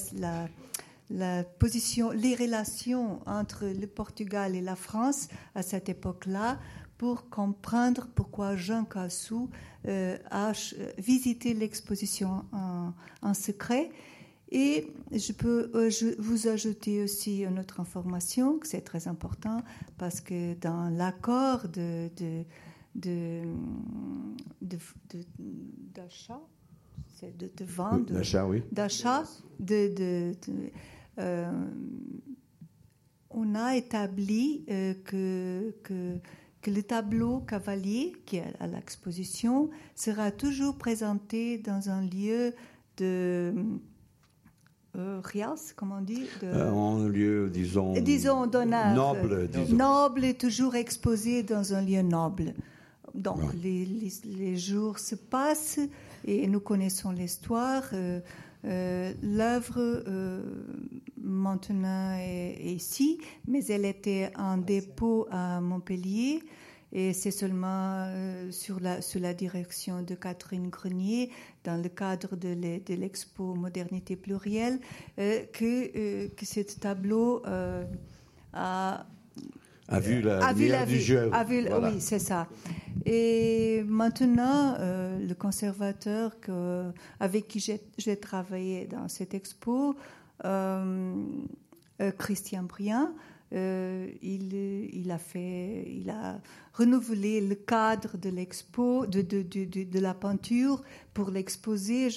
position, les relations entre le Portugal et la France à cette époque-là pour comprendre pourquoi Jean Cassou a visité l'exposition en, en secret et je peux euh, vous ajouter aussi une autre information, que c'est très important, parce que dans l'accord de, de, d'achat, de, vente, d'achat, oui. d'achat, de, euh, on a établi euh, que, que, que, le tableau cavalier qui est à l'exposition sera toujours présenté dans un lieu de euh, rias, comme on dit de, euh, En lieu, disons, disons noble. Disons. Noble et toujours exposé dans un lieu noble. Donc les, les, jours se passent et nous connaissons l'histoire. Euh, L'œuvre maintenant est, ici, mais elle était en dépôt à Montpellier. Et c'est seulement sur, la, sous la direction de Catherine Grenier, dans le cadre de l'expo Modernité plurielle, que, que ce tableau a a vu la lumière du jeu. Oui, c'est ça. Et maintenant, euh, le conservateur avec qui j'ai travaillé dans cette expo, euh, euh, Christian Briand, il, a fait, il a renouvelé le cadre de l'expo, de, de, de, de, la peinture pour l'exposer.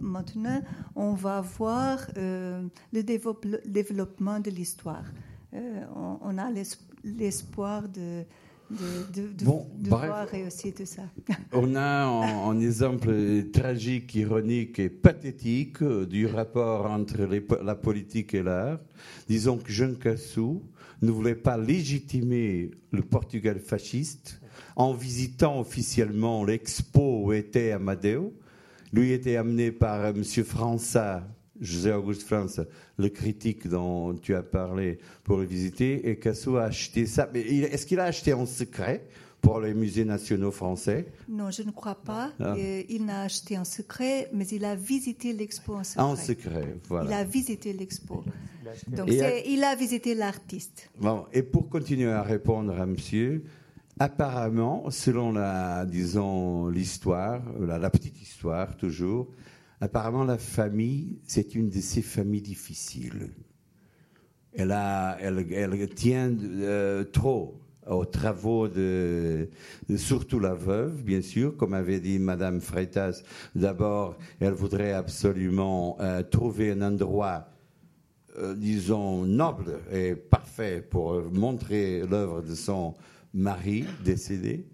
Maintenant, on va voir le développement de l'histoire. On, a l'espoir de, de, de, bon, voir réussir tout ça. <laughs> On a un, exemple tragique, ironique et pathétique du rapport entre la politique et l'art. Disons que Jean Cassou ne voulait pas légitimer le Portugal fasciste en visitant officiellement l'expo où était Amadeo. Lui était amené par M. Fransat, José Auguste France, le critique dont tu as parlé, pour le visiter, et Casso a acheté ça. Mais est-ce qu'il a acheté en secret pour les musées nationaux français? Non, je ne crois pas. Ah. Il n'a acheté en secret, mais il a visité l'expo en secret. En secret, voilà. Il a visité l'expo. Donc il a visité l'artiste. Bon, et pour continuer à répondre à monsieur, apparemment, selon la, disons, l'histoire, la, la petite histoire toujours, Apparemment, la famille, c'est une de ces familles difficiles. Elle, a, elle, tient euh, trop aux travaux de, surtout la veuve, bien sûr, comme avait dit Madame Freitas. D'abord, elle voudrait absolument euh, trouver un endroit, euh, disons, noble et parfait pour montrer l'œuvre de son mari décédé.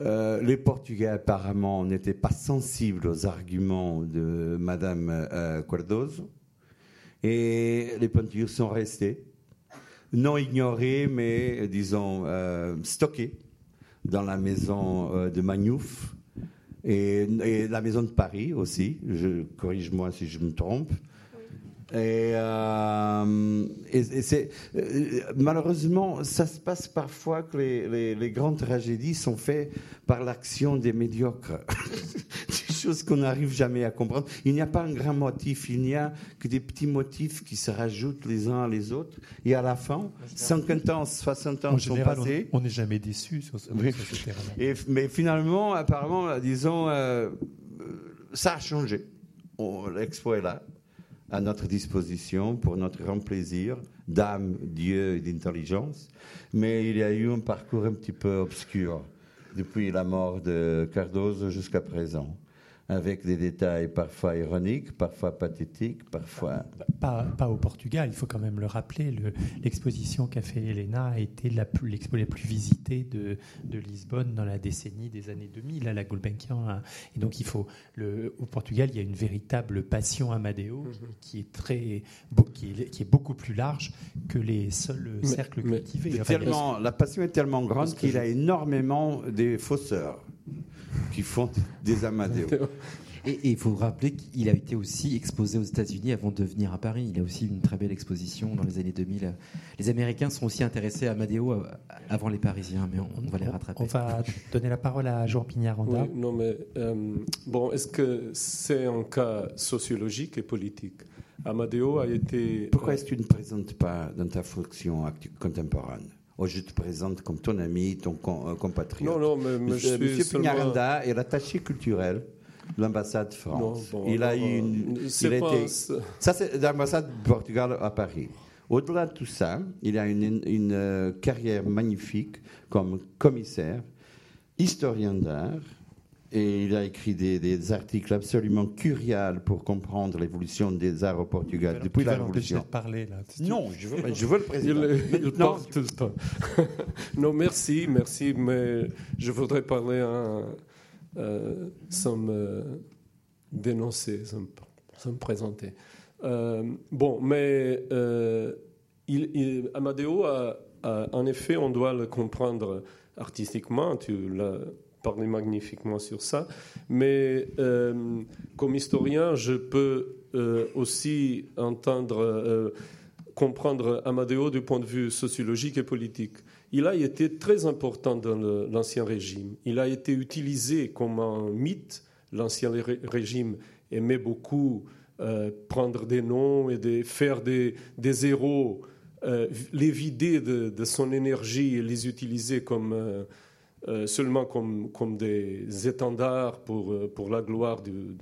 Euh, les Portugais apparemment n'étaient pas sensibles aux arguments de Madame euh, et les peintures sont restées, non ignorées mais disons euh, stockées dans la maison de Magnouf et, et, la maison de Paris aussi. Je corrige-moi si je me trompe. Et, euh, c'est, euh, malheureusement, ça se passe parfois que les, les, grandes tragédies sont faites par l'action des médiocres. <laughs> des choses qu'on n'arrive jamais à comprendre. Il n'y a pas un grand motif, il n'y a que des petits motifs qui se rajoutent les uns à les autres. Et à la fin, 50 ans, 60 ans sont passés. On n'est jamais déçu sur ce, oui. mais finalement, apparemment, disons, euh, ça a changé. L'expo est là à notre disposition pour notre grand plaisir d'âme, Dieu et d'intelligence. Mais il y a eu un parcours un petit peu obscur depuis la mort de Cardozo jusqu'à présent avec des détails parfois ironiques, parfois pathétiques, parfois... Pas, pas au Portugal, il faut quand même le rappeler. L'exposition qu'a fait Elena a été l'expo la, plus visitée de, de, Lisbonne dans la décennie des années 2000 à la Gulbenkian. Hein. Et donc, il faut, le, au Portugal, il y a une véritable passion Amadeo qui, est très, qui, est, qui est beaucoup plus large que les seuls cercles cultivés. tellement, la passion est tellement grande qu'il a énormément des fausseurs qui font des Amadeo. Et il faut rappeler qu'il a été aussi exposé aux États-Unis avant de venir à Paris. Il a aussi une très belle exposition dans les années 2000. Les Américains sont aussi intéressés à Amadeo euh, avant les Parisiens, mais on, va les rattraper. On va donner la parole à Jean Pignaranda. Oui, non, mais euh, bon, est-ce que c'est un cas sociologique et politique? Amadeo a été. Pourquoi est-ce que tu ne présentes pas dans ta fonction contemporaine? Oh, je te présente comme ton ami, ton euh, compatriote. Non, non, mais, Monsieur, Monsieur Pignaranda est l'attaché culturel de l'ambassade de France. il a une. ça, c'est l'ambassade du Portugal à Paris. Au-delà de tout ça, il a une, une euh, carrière magnifique comme commissaire, historien d'art, et il a écrit des, articles absolument curiales pour comprendre l'évolution des arts au Portugal depuis la Révolution. De parler là. Non, je veux, je veux le président. Il, parle tout le temps. <laughs> non, merci, merci, mais je voudrais parler euh, sans me dénoncer, sans, me présenter. Euh, bon, mais euh, il, Amadeo, a, en effet, on doit le comprendre artistiquement. Tu l'as parler magnifiquement sur ça. Mais euh, comme historien, je peux aussi entendre, comprendre Amadeo du point de vue sociologique et politique. Il a été très important dans l'Ancien Régime. Il a été utilisé comme un mythe. L'Ancien Régime aimait beaucoup prendre des noms et de faire des, des héros euh, les vider de, son énergie et les utiliser comme, euh, euh, seulement comme, comme, des étendards pour, pour la gloire du,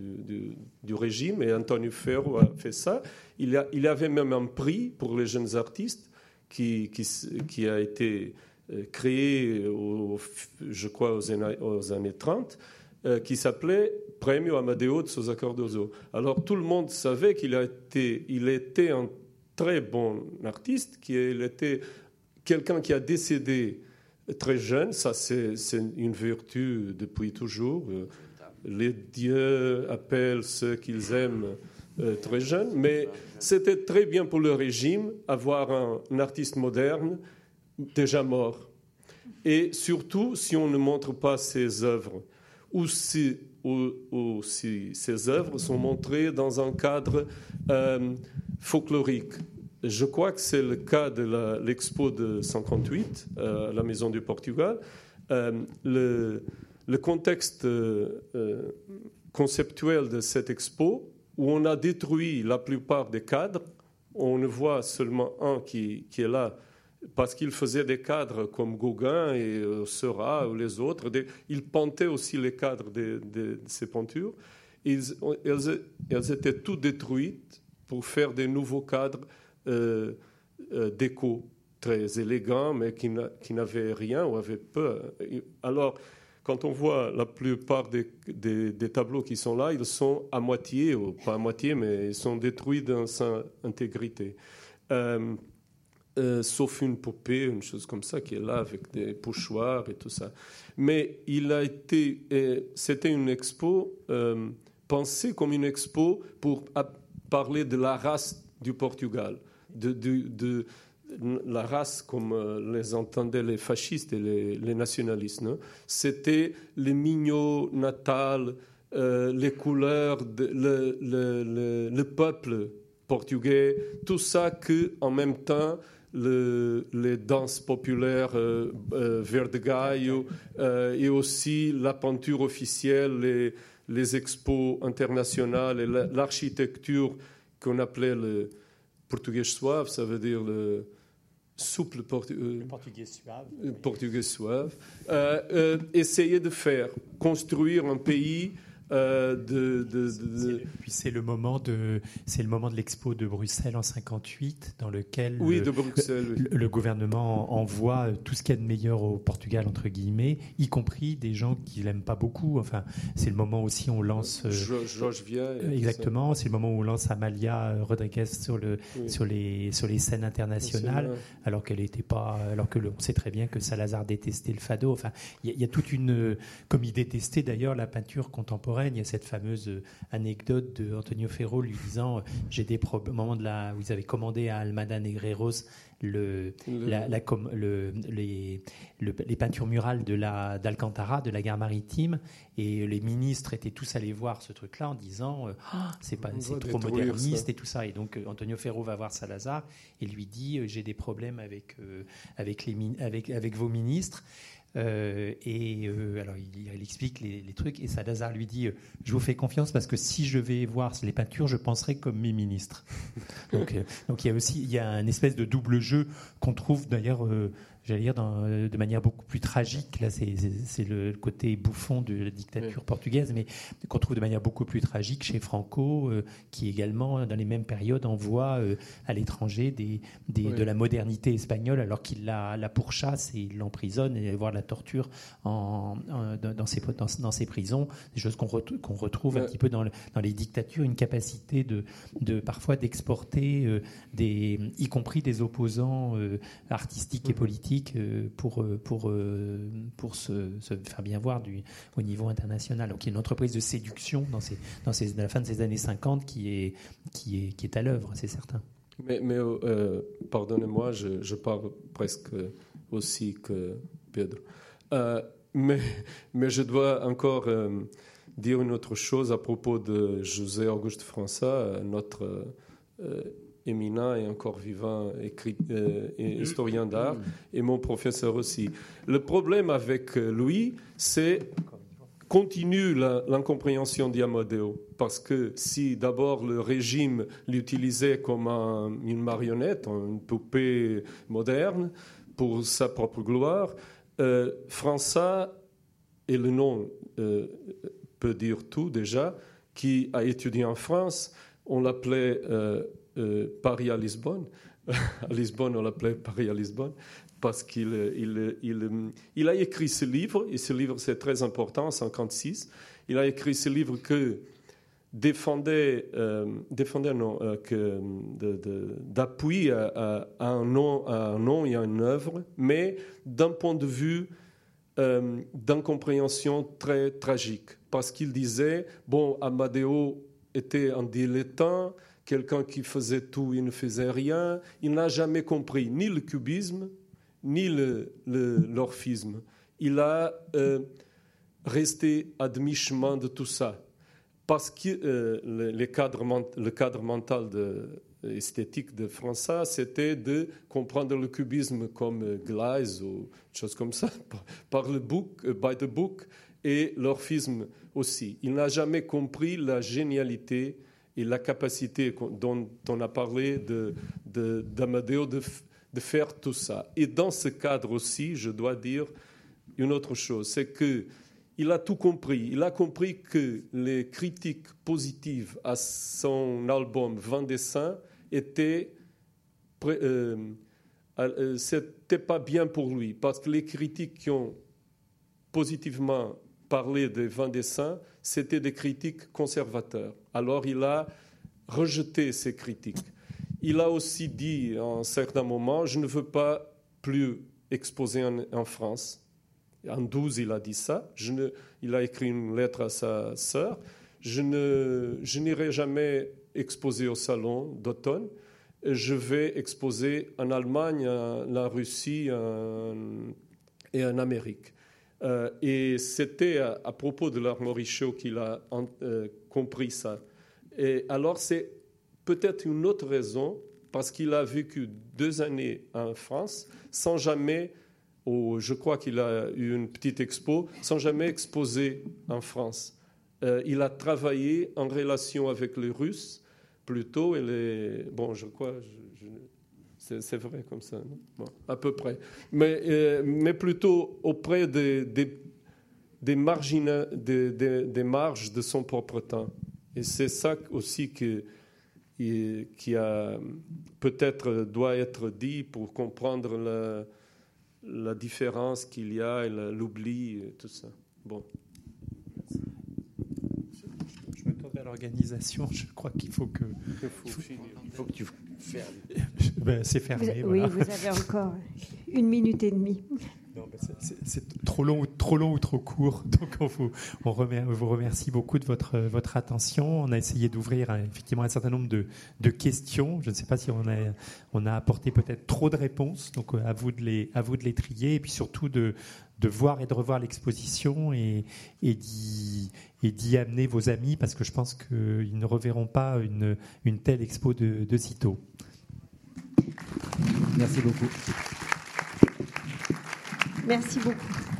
du, régime. Et Antonio Ferro a fait ça. Il, a, il avait même un prix pour les jeunes artistes qui, qui, qui a été créé, je crois, aux années, aux années 30 qui s'appelait Premio Amadeo de Sousa Cardozo. Alors tout le monde savait qu'il a été, il était un très bon artiste, qui était quelqu'un qui a décédé très jeune, ça c'est une vertu depuis toujours. Les dieux appellent ceux qu'ils aiment euh, très jeunes, mais c'était très bien pour le régime avoir un, artiste moderne déjà mort. Et surtout si on ne montre pas ses œuvres, ou si, ou, si ses œuvres sont montrées dans un cadre euh, folklorique. Je crois que c'est le cas de l'expo de 58 euh, la Maison du Portugal. Euh, le, contexte euh, conceptuel de cette expo, où on a détruit la plupart des cadres, on ne voit seulement un qui, est là parce qu'il faisait des cadres comme Gauguin et Seurat ou les autres. il pentait aussi les cadres de, de, ces peintures. Elles étaient toutes détruites pour faire des nouveaux cadres euh, euh, déco très élégants, mais qui n'avaient rien ou avaient peu. Alors, quand on voit la plupart des, des, tableaux qui sont là, ils sont à moitié, ou pas à moitié, mais ils sont détruits dans sa intégrité. Euh, sauf une poupée, une chose comme ça, qui est là avec des pochoirs et tout ça. Mais il a été, c'était une expo pensée comme une expo pour parler de la race du Portugal, de, la race comme euh, les entendaient les fascistes et les, nationalistes. C'était les mignons natals, euh, les couleurs, le, peuple portugais, tout ça que en même temps les danses populaires euh, euh Verdegaio et aussi la peinture officielle, les, les expos internationales et l'architecture qu'on appelait le portugais suave, ça veut dire le souple euh, portugais suave. Portugais suave. Euh, euh, essayer de faire construire un pays euh, de, Puis c'est le moment de c'est le moment de l'expo de Bruxelles en 58 dans lequel oui, le, de Bruxelles, le, gouvernement envoie tout ce qu'il y a de meilleur au Portugal entre guillemets, y compris des gens qui l'aiment pas beaucoup. Enfin, c'est le moment aussi où on lance Georges Via. Exactement, c'est le moment où on lance Amalia Rodriguez sur le sur les sur les scènes internationales, alors qu'elle était pas, alors que on sait très bien que Salazar détestait le fado. Enfin, il y, y, a toute une comme il détestait d'ailleurs la peinture contemporaine il y a cette fameuse euh, anecdote de Antonio Ferro lui disant euh, j'ai des problèmes au moment de la où ils avaient commandé à Almada Negreros le, La, le, les, les, peintures murales de la d'Alcantara de la gare maritime et les ministres étaient tous allés voir ce truc-là en disant ah, c'est pas c'est trop moderniste et tout ça et donc Antonio Ferro va voir Salazar et lui dit j'ai des problèmes avec avec les avec avec vos ministres euh, et euh, alors il, explique les, trucs et Salazar lui dit je vous fais confiance parce que si je vais voir les peintures je penserai comme mes ministres. <laughs> Donc, euh, donc il y a aussi il y a un espèce de double jeu qu'on trouve d'ailleurs j'allais dire, euh, de manière beaucoup plus tragique. Là, c'est le côté bouffon de la dictature portugaise, mais qu'on trouve de manière beaucoup plus tragique chez Franco, euh, qui également, dans les mêmes périodes, envoie euh, à l'étranger des, de la modernité espagnole, alors qu'il la, la, pourchasse et il l'emprisonne et voire la torture en, dans, ses, dans, ses prisons. Des choses qu'on retrouve un petit peu dans, dans, les dictatures, une capacité de, de parfois d'exporter, des, y compris des opposants artistiques et politiques euh, pour, euh, pour, euh, pour se, faire bien voir au niveau international. Donc il y a une entreprise de séduction dans, ces, dans ces, la fin de ces années 50 qui est, qui est, qui est à l'œuvre, c'est certain. Mais, mais pardonnez-moi, je, je, parle presque aussi que Pedro. mais, mais je dois encore dire une autre chose à propos de José Auguste François, notre éminent et encore vivant écrit, historien d'art, et mon professeur aussi. Le problème avec lui, c'est continue l'incompréhension d'Amadeo. Parce que si d'abord le régime l'utilisait comme une marionnette, une poupée moderne, pour sa propre gloire, euh, François, et le nom euh, peut dire tout déjà, qui a étudié en France, on l'appelait euh, Paris à Lisbonne. <laughs> à Lisbonne, on l'appelait Paris à Lisbonne parce qu'il il, il, a écrit ce livre, et ce livre c'est très important, en 1956. Il a écrit ce livre que défendait, euh, défendait non, euh, d'appui à, un nom, un nom et à une œuvre, mais d'un point de vue euh, d'incompréhension très tragique. Parce qu'il disait, bon, Amadeo était un dilettant, quelqu'un qui faisait tout, il ne faisait rien. Il n'a jamais compris ni le cubisme, ni l'orphisme. Il a euh, resté à demi-chemin de tout ça. Parce que euh, le, cadre, le, cadre, mental de, esthétique de François, c'était de comprendre le cubisme comme Glaise ou chose comme ça, <laughs> par, le book, euh, by the book, et l'orphisme aussi. Il n'a jamais compris la génialité et la capacité dont on a parlé d'Amadeo de, de, faire tout ça. Et dans ce cadre aussi, je dois dire une autre chose, c'est que il a tout compris. Il a compris que les critiques positives à son album Vent des Saints étaient euh, euh, c'était pas bien pour lui parce que les critiques qui ont positivement parlé des Vent des c'était des critiques conservateurs. Alors il a rejeté ces critiques. Il a aussi dit à un certain moment, je ne veux pas plus exposer en, France. En 12, il a dit ça. Il a écrit une lettre à sa sœur. Je, ne, je n'irai jamais exposer au salon d'automne. Je vais exposer en Allemagne, en Russie et en Amérique. Euh, et c'était à, propos de show qu'il a euh, compris ça. Et alors, c'est peut-être une autre raison, parce qu'il a vécu deux années en France sans jamais, je crois qu'il a eu une petite expo, sans jamais exposer en France. Euh, il a travaillé en relation avec les Russes plutôt, et les, bon, je crois, c'est vrai comme ça, à peu près, mais, euh, plutôt auprès des, des, des, marges de son propre temps. Et c'est ça aussi que qui, peut-être doit être dit pour comprendre la, la différence qu'il y a et l'oubli et tout ça. Bon. L'organisation. Je crois qu'il faut que. Il faut, il faut, que tu fermes. <laughs> Ben, c'est fermé. Oui, vous avez encore <laughs> une minute et demie. C'est trop long, trop long ou trop court. <laughs> Donc on vous, on vous remercie beaucoup de votre, votre attention. On a essayé d'ouvrir euh, effectivement un certain nombre de, de, questions. Je ne sais pas si on a, on a apporté peut-être trop de réponses. Donc euh, à vous de les, à vous de les trier et puis surtout de, de voir et de revoir l'exposition et, et d'y amener vos amis parce que je pense qu'ils ne reverront pas une, une telle expo de, de sitôt. Merci beaucoup. Merci beaucoup.